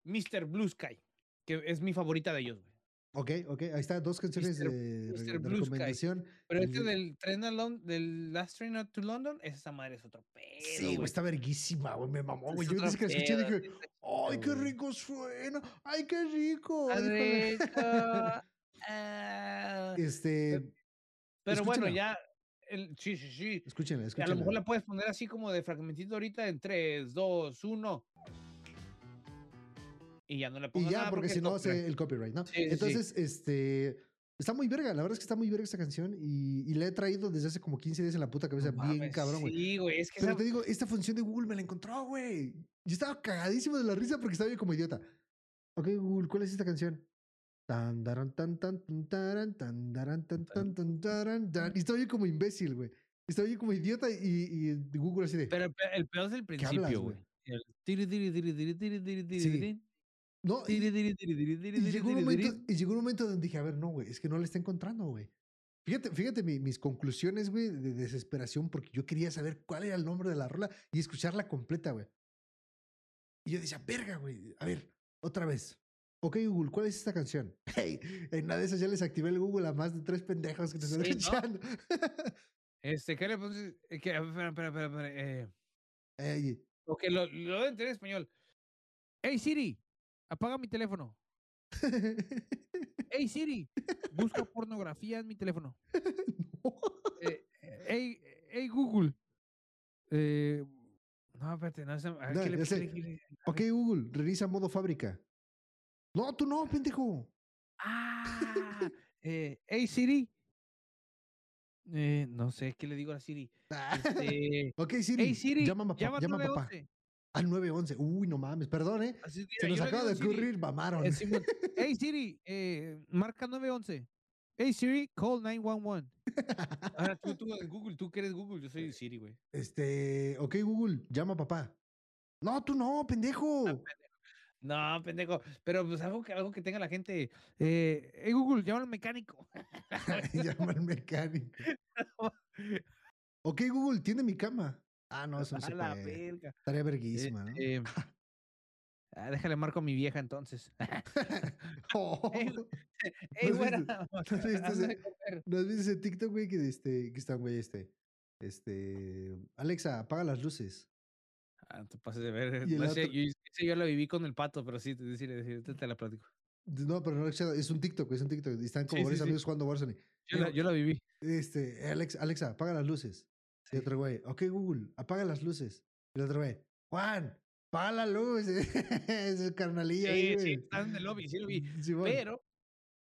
Mr. Blue Sky, que es mi favorita de ellos, güey. Ok, ok, ahí está, dos canciones Mr. de, Mr. de Blue Sky. recomendación. Pero este de- del tren a Lon- del Last Train to London, esa madre es otro pedo. Sí, güey, está verguísima, güey, me mamó, güey. Yo desde que la escuché dije, ¡ay, qué rico suena! ¡Ay, qué rico! Está híjole". rico. Ah, Este, Pero bueno, ya. el- sí, sí, sí. escúchenla, A escúchenla. lo mejor la puedes poner así como de fragmentito ahorita en 3, 2, 1. Y ya no le Y pongo ya, nada porque si no, hace el copyright, ¿no? Sí, sí, sí. Entonces, este, está muy verga, la verdad es que está muy verga esta canción y, y la he traído desde hace como 15 días en la puta cabeza, No bien mames, cabrón, güey. Sí, güey, es que Pero esa- te digo, esta función de Google me la encontró, güey. Yo estaba cagadísimo de la risa porque estaba yo como idiota. Ok, Google, ¿cuál es esta canción? Tan, daran, tan, tan, tan, tan, daran, tan, tan, tan, taran, tan. Y estaba yo como imbécil, güey. Estaba yo como idiota y, y Google así de. Pero el pe- el peor es el principio, güey? El tiri, tiri, tiri, tiri, tiri, tiri, tiri, tiri, no, y, y llegó un momento, y llegó un momento donde dije, a ver, no, güey, es que no la está encontrando, güey. Fíjate, fíjate mi- mis conclusiones, güey, de desesperación, porque yo quería saber cuál era el nombre de la rola y escucharla completa, güey. Y yo decía, verga, güey, a ver, otra vez. Ok, Google, ¿cuál es esta canción? Hey, en una de esas ya les activé el Google a más de tres pendejos que te están Sí, ¿no? escuchando. Este, ¿qué le pones? Eh, que- a ver, Espera, espera, espera, espera. Eh, Ey, ok, lo, lo en español. Hey Siri, apaga mi teléfono. Hey Siri, busca pornografía en mi teléfono. no. Eh, hey, hey Google. Eh, no, espérate, no sé. a ver, No, ¿qué le- ya qué sé. le- Ok. Google, revisa modo fábrica. No, tú no, pendejo. Ah, eh, hey Siri. Eh, no sé, ¿qué le digo a la Siri? Este, ok, Siri, hey Siri, llama, a papá, llama a papá. 911. Al 911. Uy, no mames, perdón, ¿eh? Así, Se mira, nos yo le acaba de a Siri, ocurrir, mamaron. eh, hey Siri, eh, marca 911. Hey Siri, call 911. Ahora tú, tú, Google, tú que eres Google, yo soy Siri, güey. Este, ok, Google, llama a papá. No, tú no, pendejo. No, pendejo. Pero pues algo que, algo que tenga la gente. Eh, hey, Google, llama al mecánico. Llama al mecánico. Ok, Google, tiene mi cama. Ah, no, eso no se la verga. Estaría verguísima, ¿no? Este, ah, déjale marco a mi vieja entonces. Oh, Ey, ¿no Ey, has güera, visto- no has visto ese-. ¿No has visto ese TikTok, güey? Que, este, que está, güey, este. Este. Alexa, apaga las luces. Ah, te pases de ver. No sé, yo, lo viví con el pato, pero sí, te, te la platico. No, pero no, es un TikTok, es un TikTok. Están como Sí, sí, varios sí. amigos jugando Warzone. Yo, la, yo la viví. Este, Alexa, Alexa, apaga las luces. Y Sí. otro güey, ok, Google, apaga las luces. Y el otro güey, Juan, apaga la luz. es el carnalillo ahí, Sí, sí, güey. están en el lobby, sí lo vi. Pero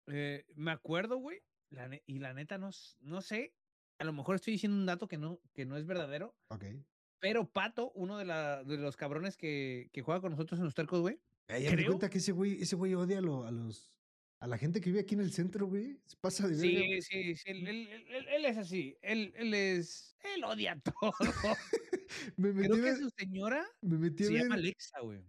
eh, me acuerdo, güey, la y la neta no, no sé, a lo mejor estoy diciendo un dato que no, que no es verdadero, Ok. pero Pato, uno de, la, de los cabrones que, que juega con nosotros en los tercos, güey, Eh, ya me cuenta que ese güey, ese güey odia a, lo- a los a la gente que vive aquí en el centro, güey. Se pasa de verga. Sí, sí, sí, él, él- él- él es así, él, él es, él odia todo. Me metí, Creo a que su señora me metí a se llama. Alexa, güey.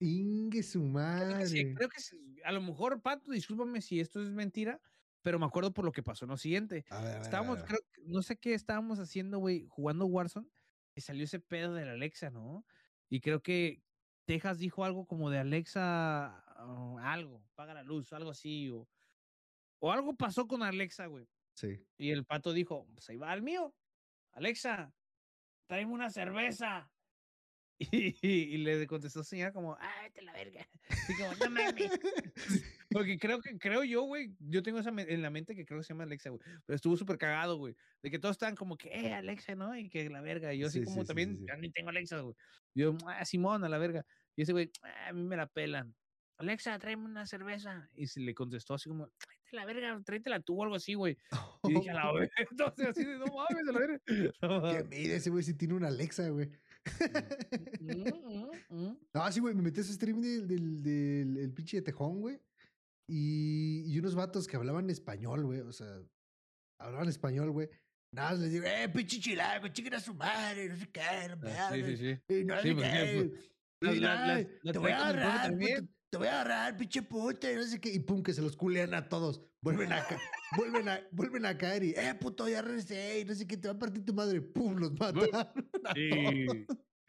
Ingue su Creo que sí, madre. creo que sí, a lo mejor, Pato, discúlpame si esto es mentira, pero me acuerdo por lo que pasó en lo siguiente. A ver, Estábamos, a ver. creo, no sé qué estábamos haciendo, güey, jugando Warzone, y salió ese pedo de la Alexa, ¿no? Y creo que Texas dijo algo como de Alexa, algo, paga la luz, algo así, o, o algo pasó con Alexa, güey. Sí. Y el pato dijo, pues ahí va el mío. Alexa, tráeme una cerveza. Y, y le contestó señora como, ah, vete a la verga. Y como, no mames. Porque creo que, creo yo, güey, yo tengo esa en la mente que creo que se llama Alexa, güey. Pero estuvo súper cagado, güey. De que todos estaban como que, eh, Alexa, ¿no? Y que la verga. Y yo así Sí, como sí, también, sí, ni tengo Alexa, güey. Y yo, ah, Simón, a la verga. Y ese güey, "Ah, a mí me la pelan. Alexa, tráeme una cerveza. Y se le contestó así como, tráete la verga, tráetela tú o algo así, güey. Y dije, a la verga. Entonces, así de, no mames, a la verga. No Que mire, ese güey sí tiene una Alexa, güey. Mm, mm, mm. Ah, sí, güey, me metí a ese stream del, del, del el pinche de Tejón, güey. Y, y unos vatos que hablaban español, güey. O sea, hablaban español, güey. Nada, les digo, eh, pinche chilango, chiquen a su madre, no sé qué, no me Ah, Sí, sí, sí. Y no Sí, sé porque, qué. pues, la- la- la te voy a agarrar, también. Te voy a agarrar, pinche puta, y no sé qué. Y pum, que se los culean a todos. Vuelven a, vuelven a, vuelven a caer y, eh, puto, ya regresé, y no sé qué, te va a partir tu madre. Pum, los mataron. a Sí.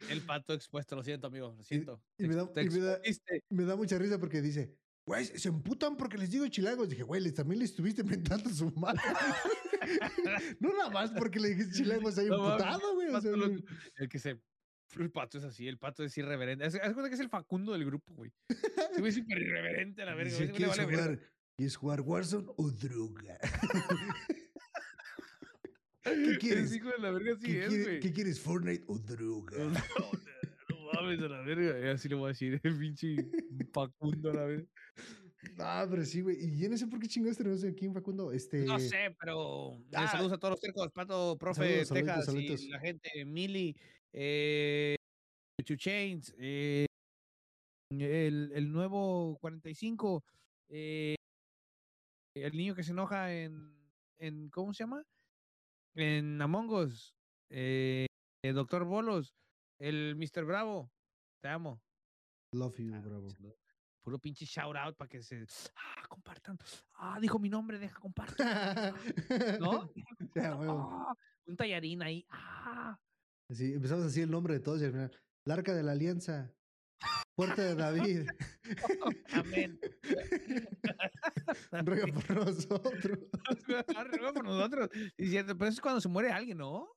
El pato expuesto, lo siento, amigo, lo siento. y me da- te y me da- expusiste. Me da mucha risa porque dice, güey, se emputan porque les digo chilangos. Dije, güey, les- también le estuviste mentando a su madre. no nada más porque le dijiste chilangos ahí No emputado, güey. o sea, El que se. El pato es así, el pato es irreverente. Haz cuenta que es el Facundo del grupo, güey. Güey es súper irreverente a la verga. Dice, ¿quieres vale jugar, ¿quieres jugar Warzone o droga? ¿Qué quieres? hijo de la verga sí ¿Qué, es, quiere- güey. qué quieres, Fortnite o droga? No, no mames a la verga. eh, Así le voy a decir, el pinche Facundo a la verga. Ah, pero sí, güey. Y yo no sé por qué chingados tenemos aquí en Facundo. Este... No sé, pero eh, ah, saludos a todos los cercos, Pato, profe, saludos, Texas saluditos. y la gente, Mili, eh, Two Chains, eh, el, el nuevo 45, eh, el niño que se enoja en, en ¿cómo se llama? En Among Us, eh, el Doctor Bolos, el Mr. Bravo, te amo. Love you, Ah, bravo. Puro pinche shout out para que se, ah, compartan, ah, dijo mi nombre, deja compartir. ¿No? Ah, un tallarín ahí. Ah, Empezamos así el nombre de todos y al final, la Arca de la Alianza, Puerta de David, amén. ruega por nosotros. Arriba por nosotros. Sí, cierto, pero eso es cuando se muere alguien, ¿no?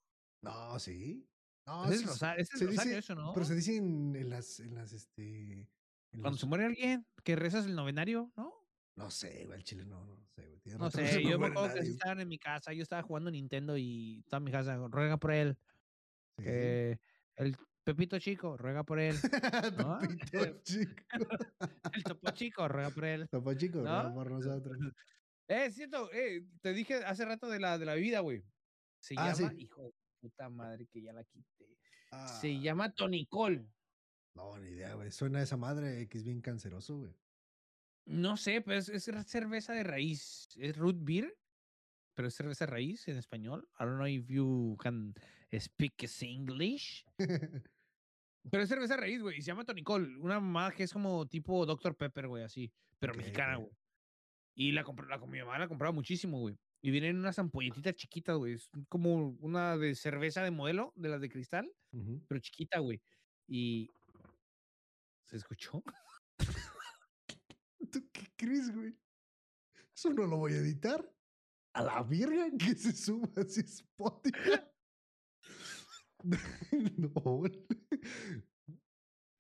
No, sí. No, es rosario, dice- eso, ¿no? pero se dice en, en las, en las, este... en Cuando los- se muere alguien, que rezas el novenario, ¿no? No sé, güey, el chile no, no sé, güey. No sé, yo me acuerdo que estaban en mi casa, yo estaba jugando Nintendo y estaba en mi casa, ruega por él. Sí. que el Pepito Chico, ruega por él. ¿no? Pepito chico. El Topo Chico, ruega por él. Topo chico, ruega ¿No? por nosotros. Eh, es cierto, eh, te dije hace rato de la, de la bebida, güey. Se Ah, llama, sí. hijo de puta madre que ya la quité. Ah, Se llama Tonicol. No, ni idea, güey. Suena a esa madre que es bien canceroso, güey. No sé, pero es, es cerveza de raíz. Es root beer, pero es cerveza de raíz en español. I don't know if you can speak English. Pero es cerveza raíz, güey, y se llama Tonicol. Una mamá que es como tipo Dr. Pepper, güey, así, pero Ok, mexicana, güey. Y la, compró, la, mi mamá la compraba muchísimo, güey. Y vienen unas ampolletitas chiquitas, güey. Es como una de cerveza de modelo, de las de cristal, pero chiquita, güey. Y. ¿Se escuchó? ¿Tú qué crees, güey? Eso no lo voy a editar. A la verga que se suba así Spotify. no.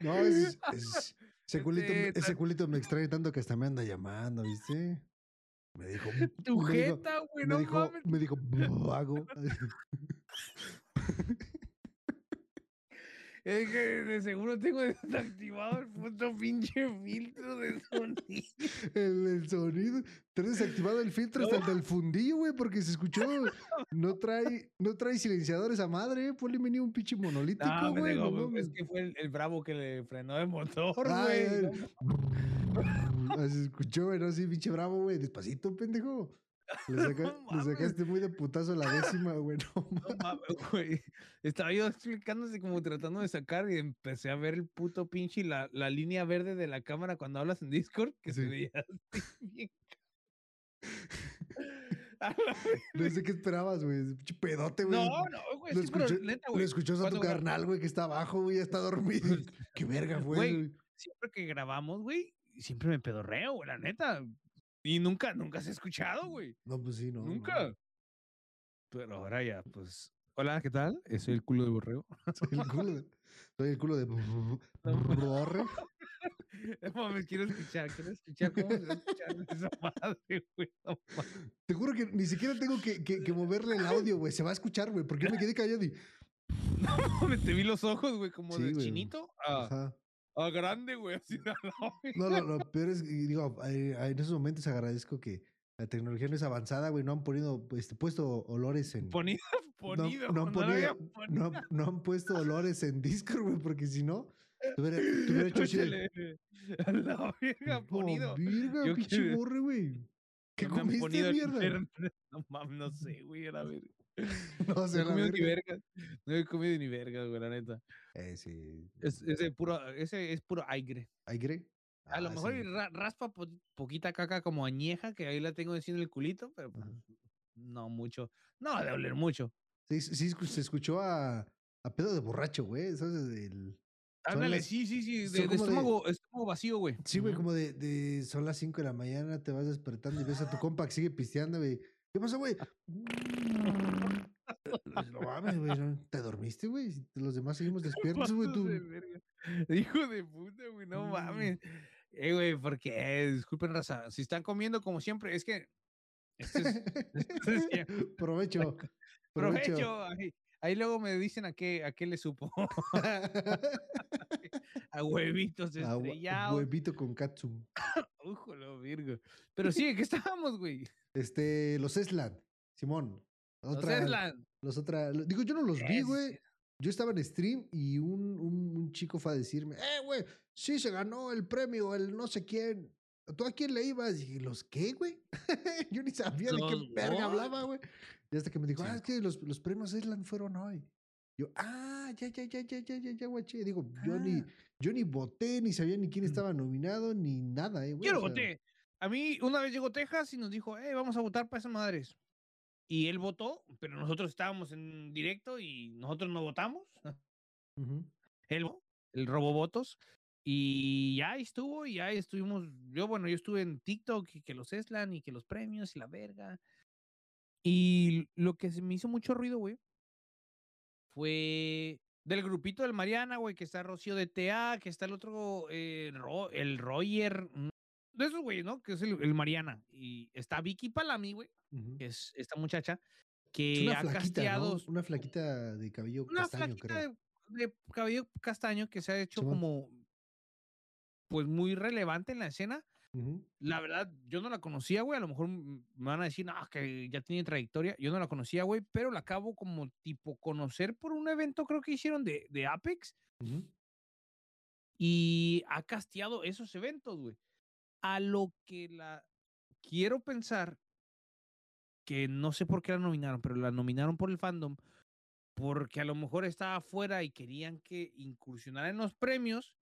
No, es, es- ese, culito, me- ese culito me extrae tanto que hasta me anda llamando, ¿viste? Me dijo. Tu me dijo- jeta, güey, no dijo, mames. me dijo, vago. Es que de seguro tengo desactivado el puto pinche filtro de sonido. El, el sonido. Tenés desactivado el filtro hasta el del fundillo, güey, porque se escuchó. No trae, no trae silenciadores a madre, eh. Ponle mínimo un pinche monolítico, No, güey. no güey, es que fue el, el bravo que le frenó el motor, güey. no Así se escuchó, güey, no así, pinche bravo, güey. Despacito, pendejo. Le, saca- No le mames. sacaste muy de putazo la décima, güey. No No mames, güey. Estaba yo explicándose como tratando de sacar y empecé a ver el puto pinche la, la línea verde de la cámara cuando hablas en Discord que se veía así bien. No sé qué esperabas, güey. Pinche pedote, güey. No, no, güey. Lo, sí, escuché- neta, lo escuchó a tu carnal, güey, que está abajo, güey, ya está dormido. Qué verga, güey. Siempre que grabamos, güey, siempre me pedorreo, güey, la neta. Y nunca, nunca se ha escuchado, güey. No, pues sí, no. no. nunca. Pero ahora ya, pues. Hola, ¿qué tal? Eh, Soy el culo de borreo. Soy el culo de. Soy el culo de. Borre. No mames, quiero escuchar, quiero escuchar cómo se va a escuchar esa madre, güey. No. Te juro que ni siquiera tengo que, que, que moverle el audio, güey. Se va a escuchar, güey. Porque yo me quedé callado y. No mames, te vi los ojos, güey, como Sí, de güey. chinito a, Ajá. A grande, güey, así de a la No, no, no. Pero es, digo, eh, en esos momentos agradezco que la tecnología no es avanzada, güey. No han ponido, este, puesto olores en. Ponido, ponido. no, han no había ponido- ponido. no, no han puesto olores en Discord, güey, porque si no, te hubiera hecho así. A la verga, "No, ponido. virga, Yo pinche borre, güey. ¿Qué No han comiste, mierda? No mames, no sé, güey, a la verga. No, he comido ni verga. No he comido ni verga, güey, la neta. Eh, sí. Es, ese, puro, ese es puro aire. ¿Aire? A lo Ah, mejor sí. y ra- raspa po- poquita caca como añeja, que ahí la tengo así en el culito, pero pues, no mucho. No, de oler mucho. Sí, sí, se escuchó a, a pedo de borracho, güey. ¿Sabes? El, Ándale, las- sí, sí, sí, de, de estómago, vacío, güey. sí, güey, como de, de son las 5 de la mañana, te vas despertando y ves a tu compa que sigue pisteando, güey. ¿Qué pasó, güey? No mames, güey. ¿Te dormiste, güey? Los demás seguimos despiertos, güey. Tú. de. Hijo de puta, güey, no Mm. mames. Eh, güey, porque, disculpen, raza, si están comiendo como siempre, es que. Esto es, esto es que- Provecho. provecho. Ahí, ahí luego me dicen a qué, a qué le supo. a huevitos A hue- estrellados. Huevito con katsu. Újolo, virgo. Pero sí, ¿qué estábamos, güey? Este, los Eslan, Simón. Los Eslan. Los otra, digo, yo no los vi, güey. Yo estaba en stream y un, un, un chico fue a decirme, eh, güey, sí se ganó el premio, el no sé quién. ¿Tú a quién le ibas? Y dije, ¿los qué, güey? yo ni sabía de qué ¿Los verga what? hablaba, güey. Y hasta que me dijo, Sí. ah, es que los, los premios Eslan fueron hoy. Yo, ah, ya, ya, ya, ya, ya, ya, ya, guaché. Digo, yo ni, Ah. yo ni voté, ni sabía ni quién Mm. estaba nominado, ni nada, eh, güey. Yo o lo sea, voté. A mí una vez llegó Texas y nos dijo, eh, vamos a votar para esas madres. Y él votó, pero nosotros estábamos en directo y nosotros no votamos. ujú. Él, él robó votos. Y ya estuvo, y ya estuvimos. Yo, bueno, yo estuve en TikTok y que los Eslan y que los premios y la verga. Y lo que se me hizo mucho ruido, güey, fue del grupito del Mariana, güey, que está Rocío de TA, que está el otro, eh, Ro- el Roger, de esos güey, ¿no? Que es el, el Mariana. Y está Vicky Palami, güey, que es esta muchacha, Es que una ha flaquita, casteado ¿no? Una flaquita de cabello una castaño, flaquita creo. de, de cabello castaño que se ha hecho como pues muy relevante en la escena. La verdad, yo no la conocía, güey. A lo mejor me van a decir, no, que ya tiene trayectoria. Yo no la conocía, güey, pero la acabo como tipo conocer por un evento, creo que hicieron de, de Apex y ha casteado esos eventos, güey. A lo que la quiero pensar que no sé por qué la nominaron, pero la nominaron por el fandom porque a lo mejor estaba afuera y querían que incursionara en los premios,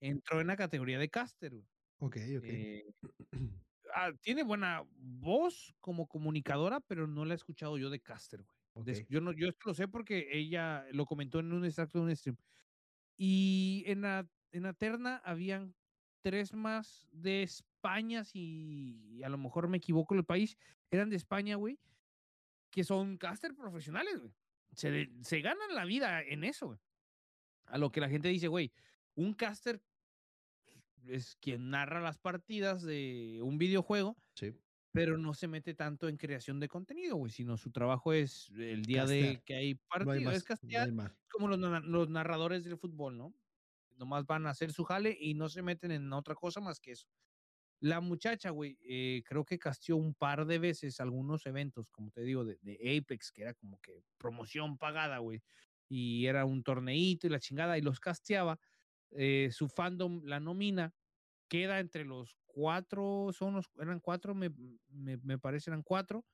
entró en la categoría de caster. Ok, ok. Eh, ah, tiene buena voz como comunicadora, pero no la he escuchado yo de caster, güey. Yo, no, yo esto lo sé porque ella lo comentó en un extracto de un stream. Y en la, en la terna habían tres más de España, si a lo mejor me equivoco el país, eran de España, güey, que son caster profesionales, güey. Se, se ganan la vida en eso, güey. A lo que la gente dice, güey, un caster es quien narra las partidas de un videojuego, Sí. pero no se mete tanto en creación de contenido, güey, sino su trabajo es el día de que hay No partido, hay más. es No castear más. como los, los narradores del fútbol, ¿no? Nomás van a hacer su jale y no se meten en otra cosa más que eso. La muchacha, güey, eh, creo que casteó un par de veces algunos eventos, como te digo, de, Apex, que era como que promoción pagada, güey. Y era un torneito y la chingada, y los casteaba. eh, su fandom la nomina, queda entre los cuatro, son los, eran cuatro, me, me, me parece, eran cuatro,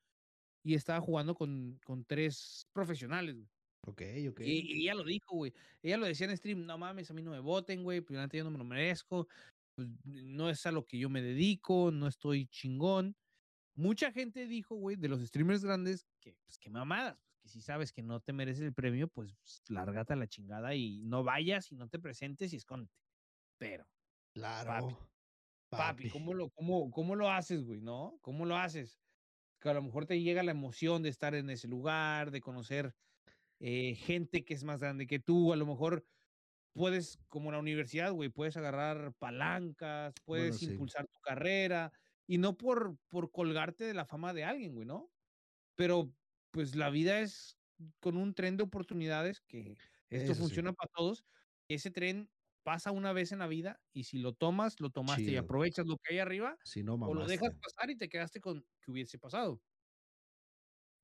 y estaba jugando con, con tres profesionales, güey. Ok, ok. Y, y ella lo dijo, güey. Ella lo decía en stream, no mames, a mí no me voten, güey, pues yo no me lo merezco, pues, no es a lo que yo me dedico, no estoy chingón. Mucha gente dijo, güey, de los streamers grandes, que pues que mamadas, pues que si sabes que no te mereces el premio, pues lárgate a la chingada y no vayas y no te presentes y escóndete. Pero, Claro. papi, ¿cómo lo, cómo, cómo lo haces, güey? ¿No? ¿Cómo lo haces? Que a lo mejor te llega la emoción de estar en ese lugar, de conocer eh, gente que es más grande que tú, a lo mejor puedes, como la universidad, güey, puedes agarrar palancas, puedes sí. impulsar tu carrera, y no por, por colgarte de la fama de alguien, güey, ¿no? Pero pues la vida es con un tren de oportunidades que esto Eso sí. funciona para todos. Ese tren pasa una vez en la vida y si lo tomas, lo tomaste y Chido. aprovechas lo que hay arriba, Si no, o lo dejas pasar y te quedaste con que hubiese pasado.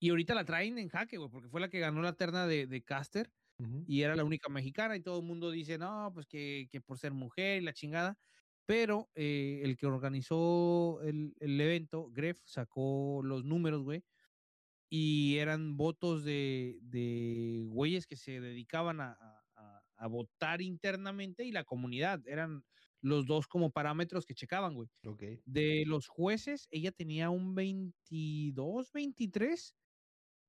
Y ahorita la traen en jaque, güey, porque fue la que ganó la terna de, de Caster Ujú. y era la única mexicana y todo el mundo dice, no, pues que, que por ser mujer y la chingada. Pero eh, el que organizó el, el evento, Gref, sacó los números, güey, y eran votos de, de güeyes que se dedicaban a, a- a- votar internamente y la comunidad. Eran los dos como parámetros que checaban, güey. Ok. De los jueces, ella tenía un 22, 23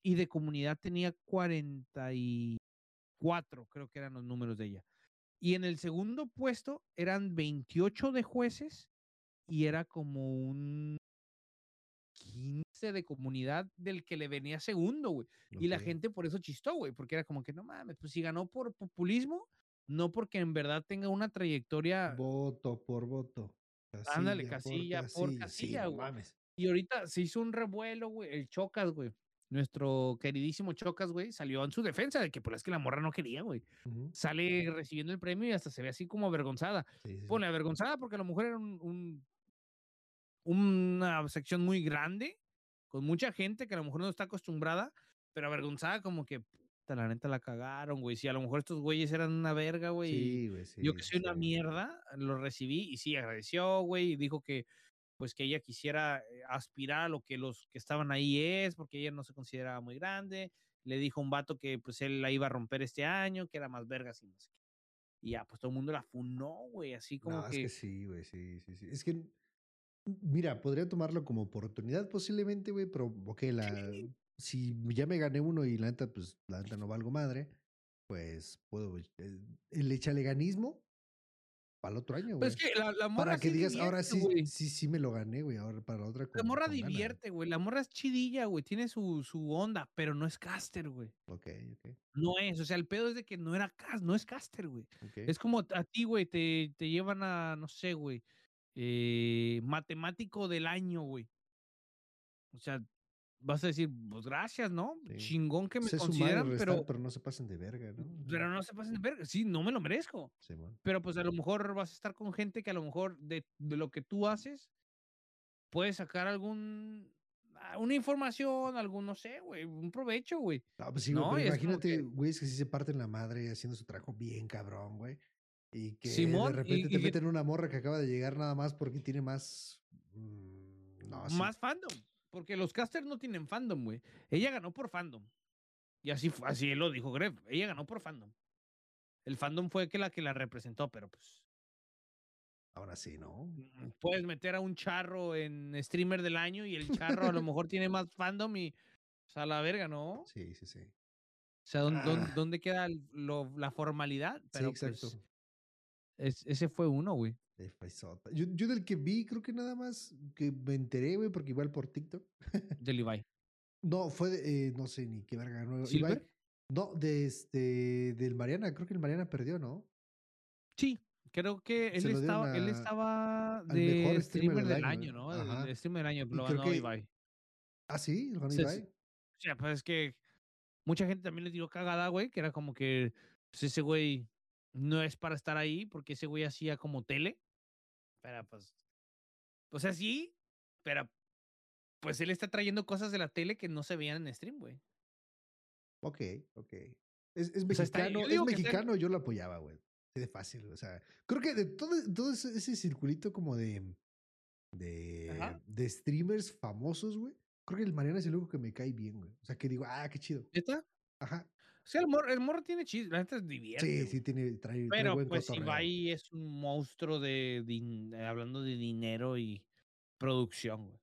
y de comunidad tenía 44, creo que eran los números de ella. Y en el segundo puesto eran 28 de jueces y era como un 15 de comunidad del que le venía segundo, güey. Y la gente por eso chistó, güey, porque era como que no mames, pues si ganó por populismo, no porque en verdad tenga una trayectoria Voto por voto. Ándale, casilla por casilla, no güey. mames. Y ahorita se hizo un revuelo, güey. El Chocas, güey. Nuestro queridísimo Chocas, güey, salió en su defensa de que por es que la morra no quería, güey. Sale recibiendo el premio y hasta se ve así como avergonzada. Sí, sí. Pone avergonzada porque a lo mejor era un, un- una sección muy grande, con mucha gente que a lo mejor no está acostumbrada, pero avergonzada como que, puta, la neta la cagaron, güey. Si a lo mejor estos güeyes eran una verga, güey. Sí, güey, yo que soy una mierda, lo recibí y sí, agradeció, güey, y dijo que pues que ella quisiera eh, aspirar a lo que los que estaban ahí es, porque ella no se consideraba muy grande. Le dijo a un vato que pues él la iba a romper este año, que era más vergas y no sé qué. Y ya, pues todo el mundo la funó, güey, así como No, que... es que sí, güey, sí, sí, sí. Es que, mira, podría tomarlo como oportunidad posiblemente, güey, pero, ok, la, si ya me gané uno y la neta, pues, la neta no valgo madre, pues, puedo, güey, eh, el echaleganismo para el otro año, güey. Pues es que la, la morra Para que sí digas, ahora sí, sí, sí me lo gané, güey, ahora para la otra. La morra divierte, güey. La morra es chidilla, güey. Tiene su, su onda, pero no es caster, güey. Ok, ok, No es. O sea, el pedo es de que no era cast, no es caster, güey. Es como a ti, güey, te, te llevan a, no sé, güey, eh, matemático del año, güey. O sea, vas a decir, pues gracias, ¿no? Sí. Chingón que me y consideran, restar, pero, pero no se pasen de verga, ¿no? Pero no se pasen de verga. Sí, no me lo merezco. Simón. Pero pues a lo mejor vas a estar con gente que a lo mejor de, de lo que tú haces puedes sacar algún ah, una información, algún, no sé, güey, un provecho, güey. No, pues sí, No, pero imagínate, güey, es que sí se parten la madre haciendo su trabajo bien cabrón, güey. Y que Simón, de repente y te meten una morra que acaba de llegar nada más porque tiene más. mm, no, sí. Más fandom. Porque los casters no tienen fandom, güey. Ella ganó por fandom. Y así, así lo dijo Gref. Ella ganó por fandom. El fandom fue que la que la representó, pero pues Ahora sí, ¿no? mm, puedes meter a un charro en streamer del año y el charro a lo mejor tiene más fandom y pues, a la verga, ¿no? Sí, sí, sí. O sea, ¿dónde, dónde- Ah. dónde queda lo- la formalidad? Pero sí, exacto. pues, es- ese fue uno, güey. Yo, yo del que vi, creo que nada más que me enteré, güey, porque igual por TikTok. Del Ibai. No, fue de, eh, no sé ni qué verga. No, Ibai- ¿Silver? no, de este, del Mariana. Creo que el Mariana perdió, ¿no? Sí, creo que él estaba, él a- estaba al de mejor streamer, del del año, año, ¿no? ajá. El streamer del año, lo ganó que- Ibai. Ah, sí, lo ganó Ibai. O sea, pues es que mucha gente también le tiró cagada, güey, que era como que pues, ese güey no es para estar ahí porque ese güey hacía como tele. Pero pues, o sea, sí, pero pues él está trayendo cosas de la tele que no se veían en stream, güey. Ok, ok. Es, es O sea, está- mexicano, yo es mexicano, yo lo apoyaba, güey. Así de fácil, o sea, creo que de todo, todo ese, circulito como de, de, Ajá. de streamers famosos, güey, creo que el Mariana es el único que me cae bien, güey. O sea, que digo, ah, qué chido. ¿Está? Ajá. Sea, el morro, el morro tiene chiste, la neta es divierte. Sí, güey. sí, tiene, trae, trae Pero buen pues cotorreo. Ibai es un monstruo de, din- eh, hablando de dinero y producción, güey.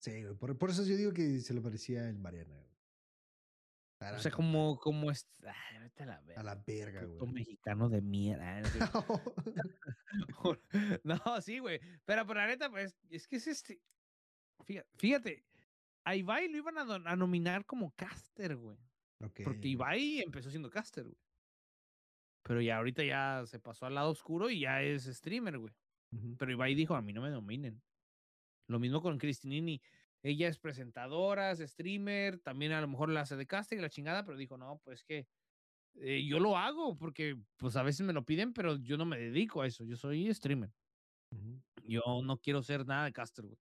Sí, güey, por, por eso yo digo que se lo parecía el Mariana, güey. O sea, como, como es, ay, vete a la A verga. la verga, güey. mexicano de mierda. no, sí, güey. Pero, pero la neta, pues, es que es este. Fíjate, fíjate a Ibai lo iban a, a nominar como caster, güey. Ok, Porque. Ibai empezó siendo caster, güey. Pero ya ahorita ya se pasó al lado oscuro y ya es streamer, güey. Ujú. Pero Ibai dijo, a mí no me dominen. Lo mismo con Cristinini. Ella es presentadora, es streamer, también a lo mejor la hace de casting y la chingada, pero dijo, no, pues que eh, yo lo hago porque pues a veces me lo piden, pero yo no me dedico a eso, yo soy streamer. Yo no quiero ser nada de caster, güey.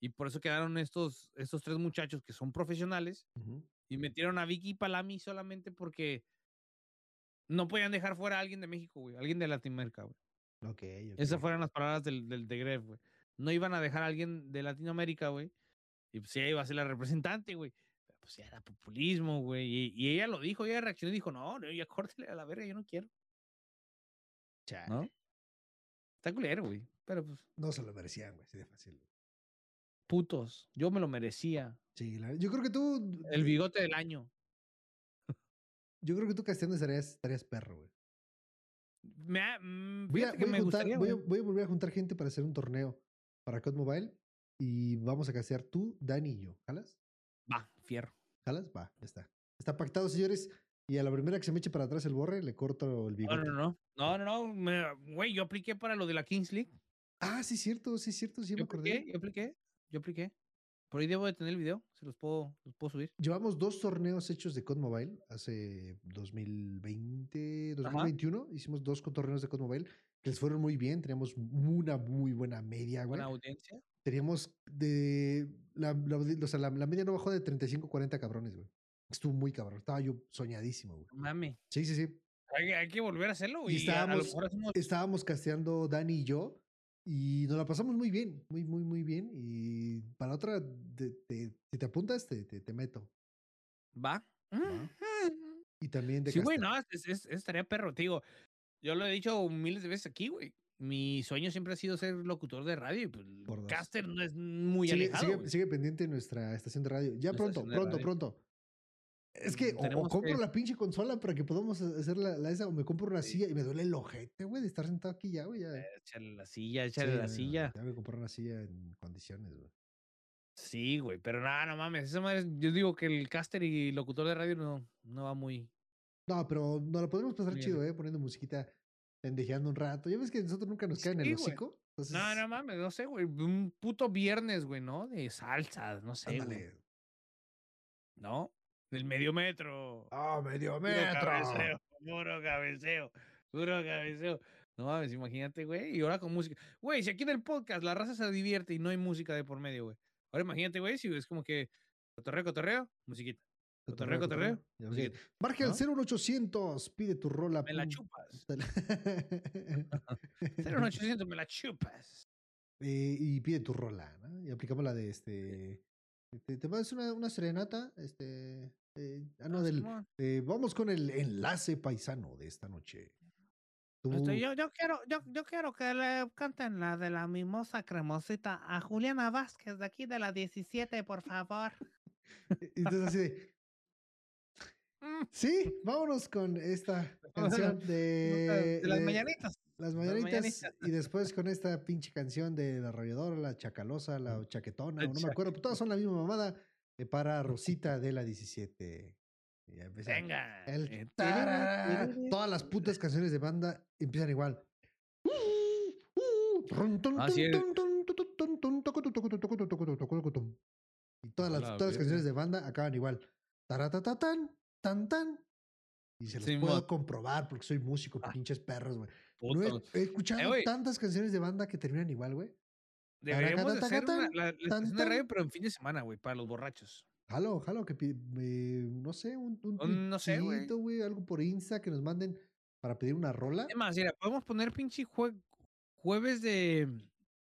Y por eso quedaron estos, estos tres muchachos que son profesionales. Y metieron a Vicky Palami solamente porque no podían dejar fuera a alguien de México, güey, alguien de Latinoamérica, güey. Ok, Esas ok. fueron las palabras del, del de Gref, güey. No iban a dejar a alguien de Latinoamérica, güey. Y pues ella iba a ser la representante, güey. Pero pues ya era populismo, güey. Y, y ella lo dijo, ella reaccionó y dijo, no, no, ya córtele a la verga, yo no quiero. Chale. ¿No? Está culero, güey. Pero pues, No se lo merecían, güey, así de fácil. Putos. Yo me lo merecía. Sí, la- yo creo que tú. El bigote del año. Yo creo que tú casteando estarías, estarías perro, güey. Me, ha- mm, Voy a, voy a me juntar- gustaría, voy a- güey. voy a volver a juntar gente para hacer un torneo para COD Mobile y vamos a castear tú, Dani y yo. ¿Jalas? Va, fierro. ¿Jalas? Va, ya está. Está pactado, señores. Y a la primera que se me eche para atrás el borre, le corto el No, bigote. no, no. No, no, no. me- Güey, yo apliqué para lo de la Kings League. Ah, sí, cierto, sí, cierto, sí me Yo acordé. apliqué, yo apliqué. Yo apliqué. Por ahí debo de tener el video. Se los puedo, los puedo subir. Llevamos dos torneos hechos de COD Mobile hace 2020, 2021. Hicimos dos torneos de COD Mobile que les fueron muy bien. Teníamos una muy buena media, güey. Buena audiencia. Teníamos de. La, la, o sea, la, la media no bajó de 35, 40 cabrones, güey. Estuvo muy cabrón. Estaba yo soñadísimo, güey. Mames. Sí, sí, sí. Hay, que- hay que volver a hacerlo. Y Y, a- a, lo estábamos- hacemos- Estábamos casteando Dani y yo. Y nos la pasamos muy bien, muy, muy, muy bien. Y para otra, te- te- si te apuntas, te, te, te meto. Va. Y también de Sí, güey, no, es, es- es tarea perro. Te digo, yo lo he dicho miles de veces aquí, güey. Mi sueño siempre ha sido ser locutor de radio y pues Por caster no es muy sigue, alejado. sigue- sigue pendiente nuestra estación de radio. Ya Nuestra pronto, pronto, radio. pronto. Es que o- compro que- la pinche consola para que podamos hacer la, la esa, o me compro una Sí. silla y me duele el ojete, güey, de estar sentado aquí ya, güey. Ya, Échale la silla, Sí, échale la no, silla. Ya me compré una silla en condiciones, güey. Sí, güey, pero nada, no mames. Esa madre, yo digo que el caster y locutor de radio no, no va muy. No, pero nos la podemos pasar chido, ¿eh? Poniendo musiquita, pendejeando un rato. Ya ves que nosotros nunca nos caen Sí, el hocico. Entonces, No, no mames, no sé, güey. Un puto viernes, güey, ¿no? De salsa, no sé, güey. ándale. ¿No? Del medio metro. ¡Ah, medio Puro metro! cabeceo, puro cabeceo, puro cabeceo. No mames, imagínate, güey. Y ahora con música. Güey, si aquí en el podcast la raza se divierte y no hay música de por medio, güey. Ahora imagínate, güey, si es como que cotorreo, cotorreo, musiquita. Cotorreo, cotorreo. Que- Marca el ¿No? 01800, pide tu rola. Me la chupas. 01800 me la chupas. Eh, y pide tu rola, ¿no? Y aplicamos la de este. Te, te una, una serenata, este. Eh, ah, no, Ah, del, eh, vamos con el enlace paisano de esta noche. Este, yo, yo quiero, yo, yo quiero que le canten la de la mimosa cremosita a Juliana Vázquez de aquí de la 17, por favor. y entonces así de, Mm, sí, vámonos con esta canción de, de, las de mañanitas. Las las mañanitas. mañanitas. Y después con esta pinche canción de la arrolladora, la chacalosa, la chaquetona, no me acuerdo, todas son la misma mamada para Rosita de la 17. Y Venga. el eh, tarara. Todas las putas canciones de banda empiezan igual. Así es. Y todas las, todas las canciones de banda acaban igual. Taratatán, tan tan. Y se los puedo comprobar porque soy músico, Ah. pinches perros, güey. No he, he escuchado tantas canciones de banda que terminan igual, güey. Deberíamos de hacer una, la, la estación de radio, pero en fin de semana, güey, para los borrachos. Jalo, jalo, que me- no sé, un, un Un- no sé, güey. algo por Insta que nos manden para pedir una rola. Es más, mira, podemos poner pinche jue- jueves de,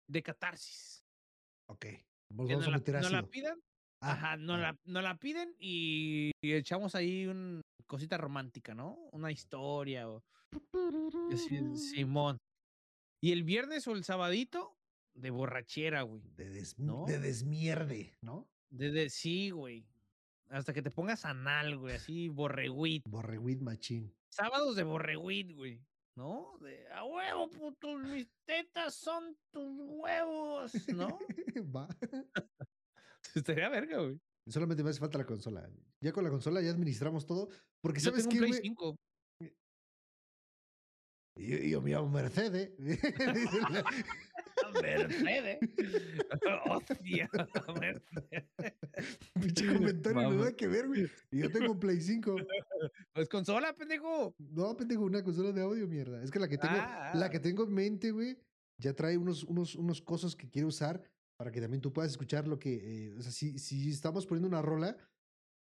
de catarsis. Ok, vamos nos a la, meter la pidan, Ah, ajá, nos ah, la, nos la piden y, y echamos ahí una cosita romántica, ¿no? Una historia o Simón. Y el viernes o el sabadito, de borrachera, güey. de, des- ¿no? de desmierde, ¿no? De, de- sí, güey. Hasta que te pongas anal, güey, así, borreguit. Borreguit machín. Sábados de borreguit, güey. ¿No? De a huevo, putos, mis tetas son tus huevos, ¿no? Va. Estaría verga, güey. Solamente me hace falta la consola. Ya con la consola ya administramos todo. Porque Yo sabes tengo qué, un Play güey? 5. Yo, yo me llamo Mercedes. La- Mercedes. Hostia, Mercedes. Pinche comentario, Mames. nada que ver, güey. Y yo tengo un Play 5. Pues consola, pendejo. No, pendejo, una consola de audio, mierda. Es que la que tengo, Ah, la ah. que tengo en mente, güey, ya trae unos, unos, unos cosas que quiero usar para que también tú puedas escuchar lo que. eh, o sea, si, si estamos poniendo una rola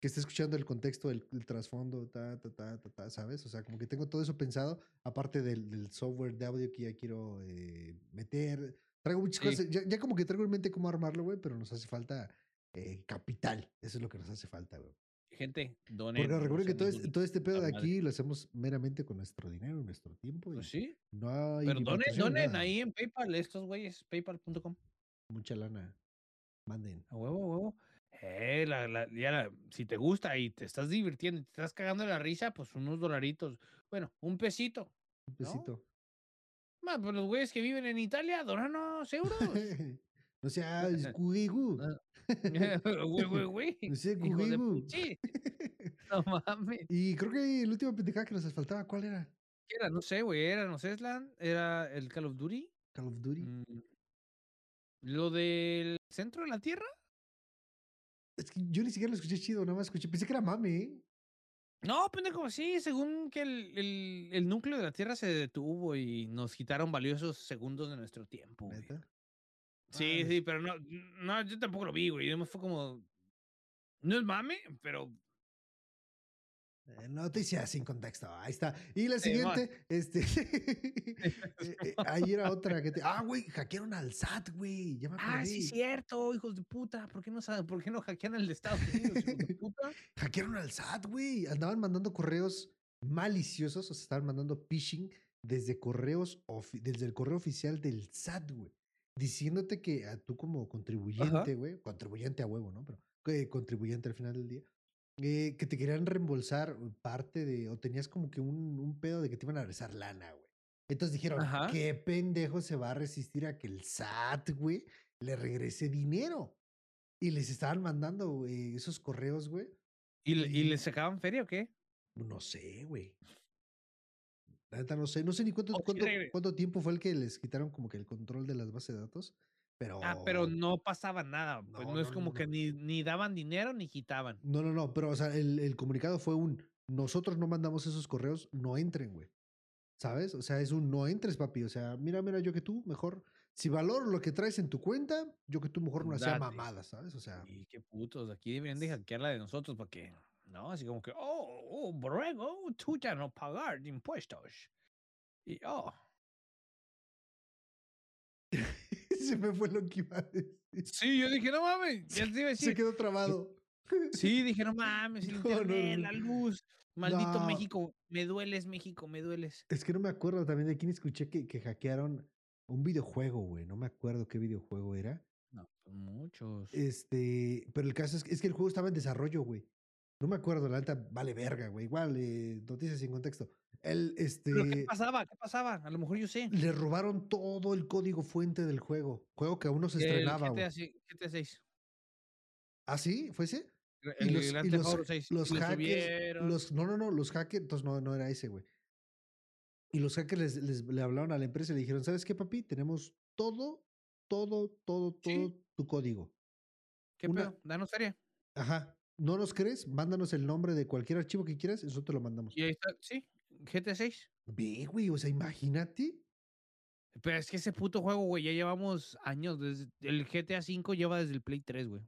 que esté escuchando el contexto, el, el trasfondo, ta, ta, ta, ta, ta, ¿sabes? O sea, como que tengo todo eso pensado, aparte del, del software de audio que ya quiero eh, meter. Traigo muchas Sí. cosas. Ya, ya como que traigo en mente cómo armarlo, güey, pero nos hace falta eh, capital. Eso es lo que nos hace falta, güey. Gente, donen. Porque recuerden que todo, sean este, todo este pedo de aquí lo hacemos meramente con nuestro dinero, nuestro tiempo. Y Pues sí. no hay Pero donen, donen nada. ahí en PayPal, estos güeyes, paypal.com. Mucha lana. Manden. A huevo, a huevo. Eh, la, la- ya la- si te gusta y te estás divirtiendo y te estás cagando la risa, pues unos dolaritos. Bueno, un pesito. Un ¿No? Más, pues los güeyes que viven en Italia, donanos euros. no seas cuigu. Ah, Güey, güey, güey. No cuigu. puchi. No mames. Y creo que el último pendejada que nos faltaba, ¿cuál era? ¿Qué era? No sé, güey. Era, no sé, Slan. Era el Call of Duty. Call of Duty. Mm, Lo del centro de la Tierra. Es que yo ni siquiera lo escuché chido, nada más escuché. Pensé que era mame, ¿eh? No, pendejo, sí, según que el, el- el núcleo de la Tierra se detuvo y nos quitaron valiosos segundos de nuestro tiempo. Sí, sí, pero no, no, yo tampoco lo vi, güey. Fue como. No es mame, pero. Eh, Noticias sin contexto. Ahí está. Y la siguiente, este. eh, eh, ahí era otra que te. Ah, güey, hackearon al SAT, güey. Ya me acordé. Ah, sí, cierto, hijos de puta. ¿Por qué no? ¿Por qué no hackean de Estados Unidos, hijos de puta? Hackearon al SAT, güey. Andaban mandando correos maliciosos, o sea, estaban mandando phishing desde correos, desde el correo oficial del SAT, güey. Diciéndote que a tú como contribuyente, güey, contribuyente a huevo, ¿no? Pero eh, contribuyente al final del día, eh, que te querían reembolsar parte de, o tenías como que un, un pedo de que te iban a regresar lana, güey. Entonces dijeron, Ajá. ¿qué pendejo se va a resistir a que el SAT, güey, le regrese dinero? Y les estaban mandando güey, esos correos, güey. ¿Y, le- ¿Y les sacaban feria o qué? No sé, güey. La neta no sé. No sé ni cuánto, cuánto tiempo fue el que les quitaron como que el control de las bases de datos. Pero. Ah, pero no pasaba nada. Pues No, no, es no, como no, que ni, ni daban dinero ni quitaban. No, no, no. Pero, o sea, el, el comunicado fue un. Nosotros no mandamos esos correos, no entren, güey. ¿Sabes? O sea, es un no entres, papi. O sea, mira, mira, yo que tú, mejor. Si valoro lo que traes en tu cuenta, yo que tú mejor no hacía mamadas, ¿sabes? O sea. Y qué putos, aquí deberían de hackear la de nosotros porque, ¿no? Así como que, oh, oh, borrego, tú ya no pagar impuestos. Y, oh, se me fue lo que iba a decir. Sí, yo dije, no mames, ya te iba a Se quedó trabado. Sí, dije, no mames, el No, internet, no. la luz. Maldito. México, me dueles, México, me dueles. Es que no me acuerdo también de quién escuché que, que hackearon un videojuego, güey. No me acuerdo qué videojuego era. No, muchos. Este, pero el caso es que, es que el juego estaba en desarrollo, güey. No me acuerdo, la alta vale verga, güey. Igual, eh, noticias sin contexto. El, este, ¿Pero qué pasaba? ¿Qué pasaba? A lo mejor yo sé. le robaron todo el código fuente del juego. Juego que aún no se El estrenaba, GTA, güey. sí, GTA 6. ¿Ah, sí? ¿Fue ese? El Y los, Grand y Theft los- Auto 6. los y lo hackers, los, no, no, no, los hackers, entonces no, no era ese, güey. Y los hackers les, les- le hablaron a la empresa y le dijeron, ¿sabes qué, papi? Tenemos todo, todo, todo, todo Sí. tu código. ¿Qué una- pedo? Danos feria. Ajá. ¿No nos crees? Mándanos el nombre de cualquier archivo que quieras, eso te lo mandamos. Y ahí está, sí, GTA 6. Ve, güey, o sea, imagínate. Pero es que ese puto juego, güey, ya llevamos años. Desde, el GTA 5 lleva desde el Play 3, güey.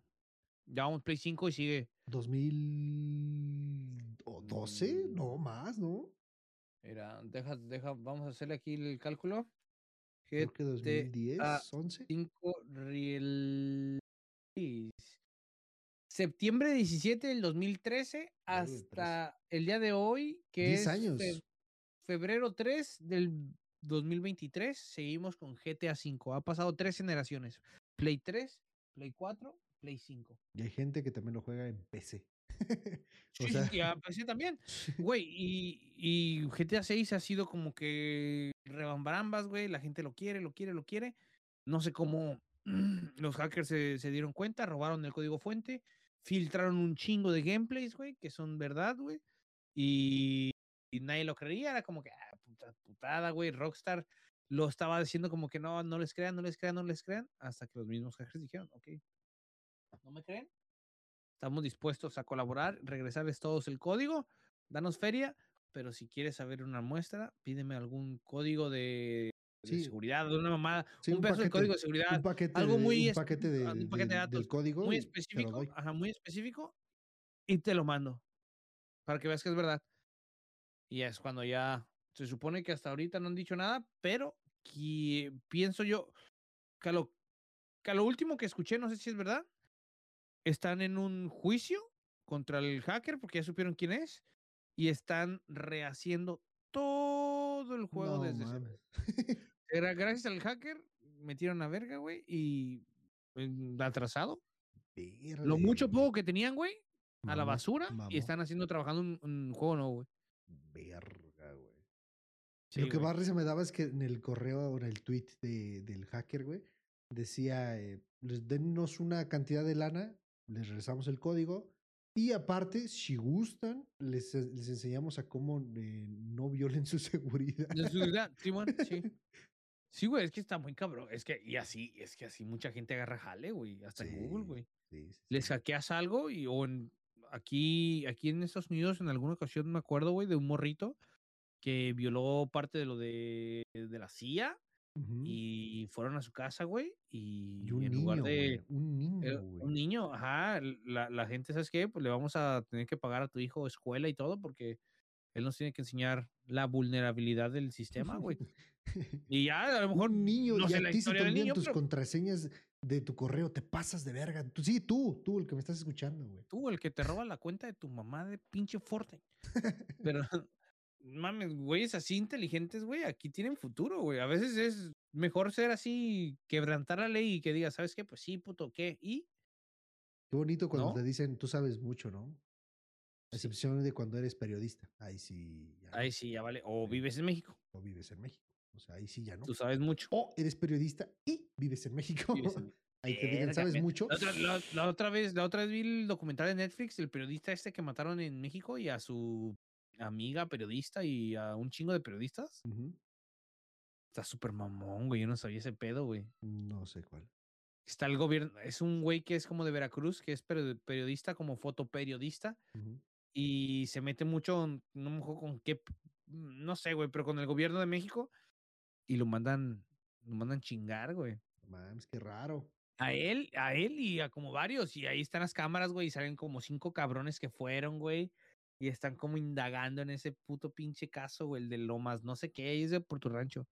Llevamos Play 5 y sigue. 2012, Mm. no más, ¿no? Mira, deja, deja, vamos a hacerle aquí el cálculo. Creo que GTA 2010, 11. 5 release. Septiembre 17 del 2013 Uy, hasta el día de hoy, que 10 es años. fe- febrero 3 del 2023, seguimos con GTA 5. Ha pasado tres generaciones. Play 3, Play 4, Play 5. Y hay gente que también lo juega en PC. o Sí, sea, sí, y a PC también. Güey, y, y GTA 6 ha sido como que rebambarambas, güey. La gente lo quiere, lo quiere, lo quiere. No sé cómo los hackers se, se dieron cuenta, robaron el código fuente, filtraron un chingo de gameplays, güey, que son verdad, güey. Y, y nadie lo creía, era como que, ah, puta, putada, güey. Rockstar lo estaba diciendo como que no, no les crean, no les crean, no les crean, hasta que los mismos hackers dijeron, ok, ¿no me creen? Estamos dispuestos a colaborar, regresarles todos el código, danos feria, pero si quieres saber una muestra, pídeme algún código de, de Sí. seguridad, de una mamada, Sí, un, un pedazo de paquete, código de seguridad, un paquete, algo de, muy un paquete, de, un de- paquete de del datos código muy específico, ajá, muy específico, y te lo mando para que veas que es verdad. Y es cuando ya se supone que hasta ahorita no han dicho nada, pero que pienso yo que a lo, que a lo último que escuché, no sé si es verdad, están en un juicio contra el hacker porque ya supieron quién es y están rehaciendo todo el juego No desde cero. Era gracias al hacker, metieron a verga, güey, y mm, atrasado. Lo mucho poco que tenían, güey, a la basura y están haciendo, trabajando un, un juego nuevo, güey. Verga, güey. Sí, Lo que más risa me daba es que en el correo o en el tweet de, del hacker, güey, decía, eh, les denos una cantidad de lana, les regresamos el código y aparte, si gustan, les, les enseñamos a cómo eh, no violen su seguridad. De seguridad, Simón, sí. Sí, güey, es que está muy cabrón. Es que, y así, es que así mucha gente agarra jale, güey, hasta en Google, güey. sí, sí, Les hackeas algo y, o en, aquí, aquí en Estados Unidos, en alguna ocasión me acuerdo, güey, de un morrito que violó parte de lo de, de la CIA y fueron a su casa, güey, y, Y un en niño, lugar güey, de... un niño, eh, güey. un niño, ajá, la, la gente, ¿sabes qué? Pues le vamos a tener que pagar a tu hijo escuela y todo porque él nos tiene que enseñar la vulnerabilidad del sistema, güey. Y ya, a lo mejor un niño no y sé la historia del niño, tus pero contraseñas de tu correo, te pasas de verga. Tú, sí, tú, tú, el que me estás escuchando, güey. tú, el que te roba la cuenta de tu mamá de pinche Fortnite. Pero, mames, güeyes así inteligentes, güey, aquí tienen futuro, güey. A veces es mejor ser así, quebrantar la ley y que digas, ¿sabes qué? Pues sí, puto, ¿qué? Y Qué bonito cuando ¿No? te dicen, tú sabes mucho, ¿no? A Sí. excepción de cuando eres periodista. Ahí sí, ya ahí sí, ya vale. O vives en México, O vives en México. O sea, ahí sí ya no. tú sabes mucho. O eres periodista y vives en México. vives en- Ahí te digan, Verga, ¿sabes mucho? La otra, la- la otra vez, la otra vez vi el documental de Netflix del periodista este que mataron en México y a su amiga periodista y a un chingo de periodistas. Está súper mamón, güey. Yo no sabía ese pedo, güey. No sé cuál. Está el gobierno, es un güey que es como de Veracruz, que es perio- periodista, como fotoperiodista, Ujú. y se mete mucho, no me acuerdo con qué, no sé, güey, pero con el gobierno de México, y lo mandan, lo mandan chingar, güey. Mames, qué raro. A él, a él y a como varios, y ahí están las cámaras, güey, y salen como cinco cabrones que fueron, güey, y están como indagando en ese puto pinche caso, güey, el de Lomas, no sé qué, es de Puerto Rancho.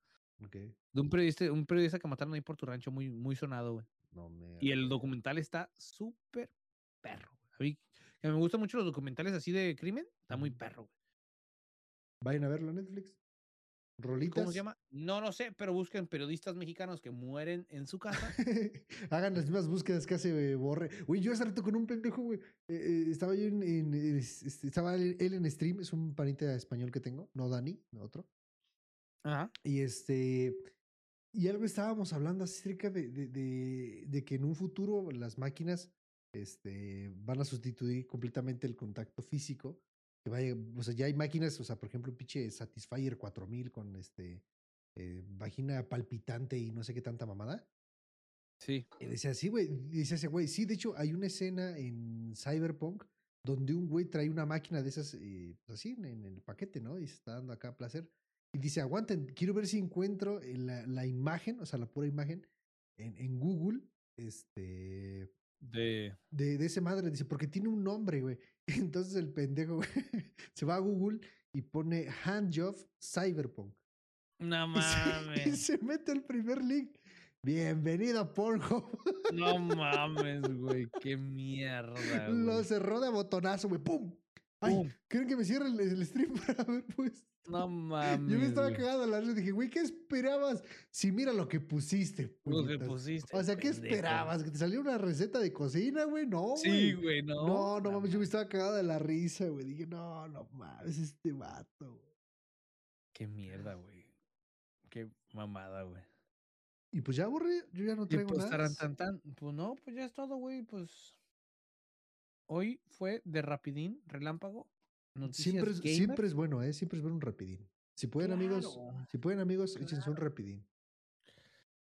Ok. De un periodista, un periodista que mataron ahí por tu rancho, muy, muy sonado, güey. No me. Y el documental está súper perro. güey. A mí, que me gustan mucho los documentales así de crimen, está muy perro, güey. Vayan a verlo a Netflix. Rolitas. ¿Cómo se llama? No, no sé, pero busquen periodistas mexicanos que mueren en su casa. Hagan las mismas búsquedas que hace eh, Borre. Güey, yo hace rato con un pendejo, güey. eh, eh, estaba yo en. en- es- este, estaba él, él en stream, es un panita español que tengo, no Dani, no otro. Ajá. Y este. Y algo estábamos hablando acerca de, de, de, de que en un futuro las máquinas este, van a sustituir completamente el contacto físico. Que vaya, o sea, ya hay máquinas, o sea, por ejemplo, un pinche Satisfyer 4000 con este eh, vagina palpitante y no sé qué tanta mamada. Sí. Y decía, sí, güey. Dice ese güey, sí, de hecho, hay una escena en Cyberpunk donde un güey trae una máquina de esas, eh, pues así, en, en el paquete, ¿no? Y se está dando acá placer. Y dice, aguanten, quiero ver si encuentro eh, la, la imagen, o sea, la pura imagen, en, en Google, este, De. de, de ese madre. Dice, porque tiene un nombre, güey. Entonces el pendejo, güey, se va a Google y pone Handjob Cyberpunk. No Y se, y mames. se mete el primer link. Bienvenido a Pornhub. No mames, güey. Qué mierda. Lo güey. cerró de botonazo, güey. ¡Pum! Ay. ¿creen que me cierre el, el stream para ver, pues? No mames. Yo me estaba cagado de la risa. Dije, güey, ¿qué esperabas? Si mira lo que pusiste. Lo que pusiste. O sea, ¿qué pendejo. esperabas? ¿Que te saliera una receta de cocina, güey? No, güey. Sí, güey, no. No, no mames, yo me estaba cagado de la risa, güey. Dije, no, no mames, este vato, güey. Qué mierda, güey. Qué mamada, güey. Y pues ya borré, yo ya no Y traigo pues, nada. tan, tan. Pues no, pues ya es todo, güey. Pues. Hoy fue de rapidín, relámpago. Noticias Siempre es, siempre es bueno, ¿eh? Siempre es ver un rapidín. Si pueden, amigos, Claro, si pueden, amigos, échense un rapidín.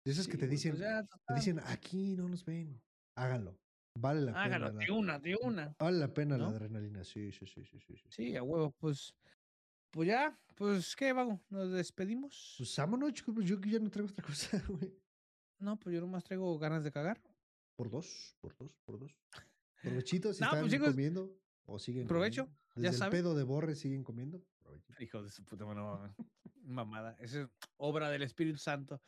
De esos que te dicen, pues ya, te dicen, aquí no nos ven. Háganlo. Vale la Hágalo, pena. de la- una, de una. Vale la pena la adrenalina. Sí, sí, sí, sí, sí. sí. Sí, a huevo, pues. Pues ya, pues, ¿qué, vago? ¿Nos despedimos? Pues vámonos, chicos. pues Yo que ya no traigo otra cosa, güey. no, pues yo nomás traigo ganas de cagar. Por dos, por dos, por dos. Provechito si No, pues, están chicos, comiendo o siguen provecho, comiendo. ya Desde el saben. pedo de borre siguen comiendo. Provechito. Hijo de su puta mano, mamada. Esa es obra del Espíritu Santo.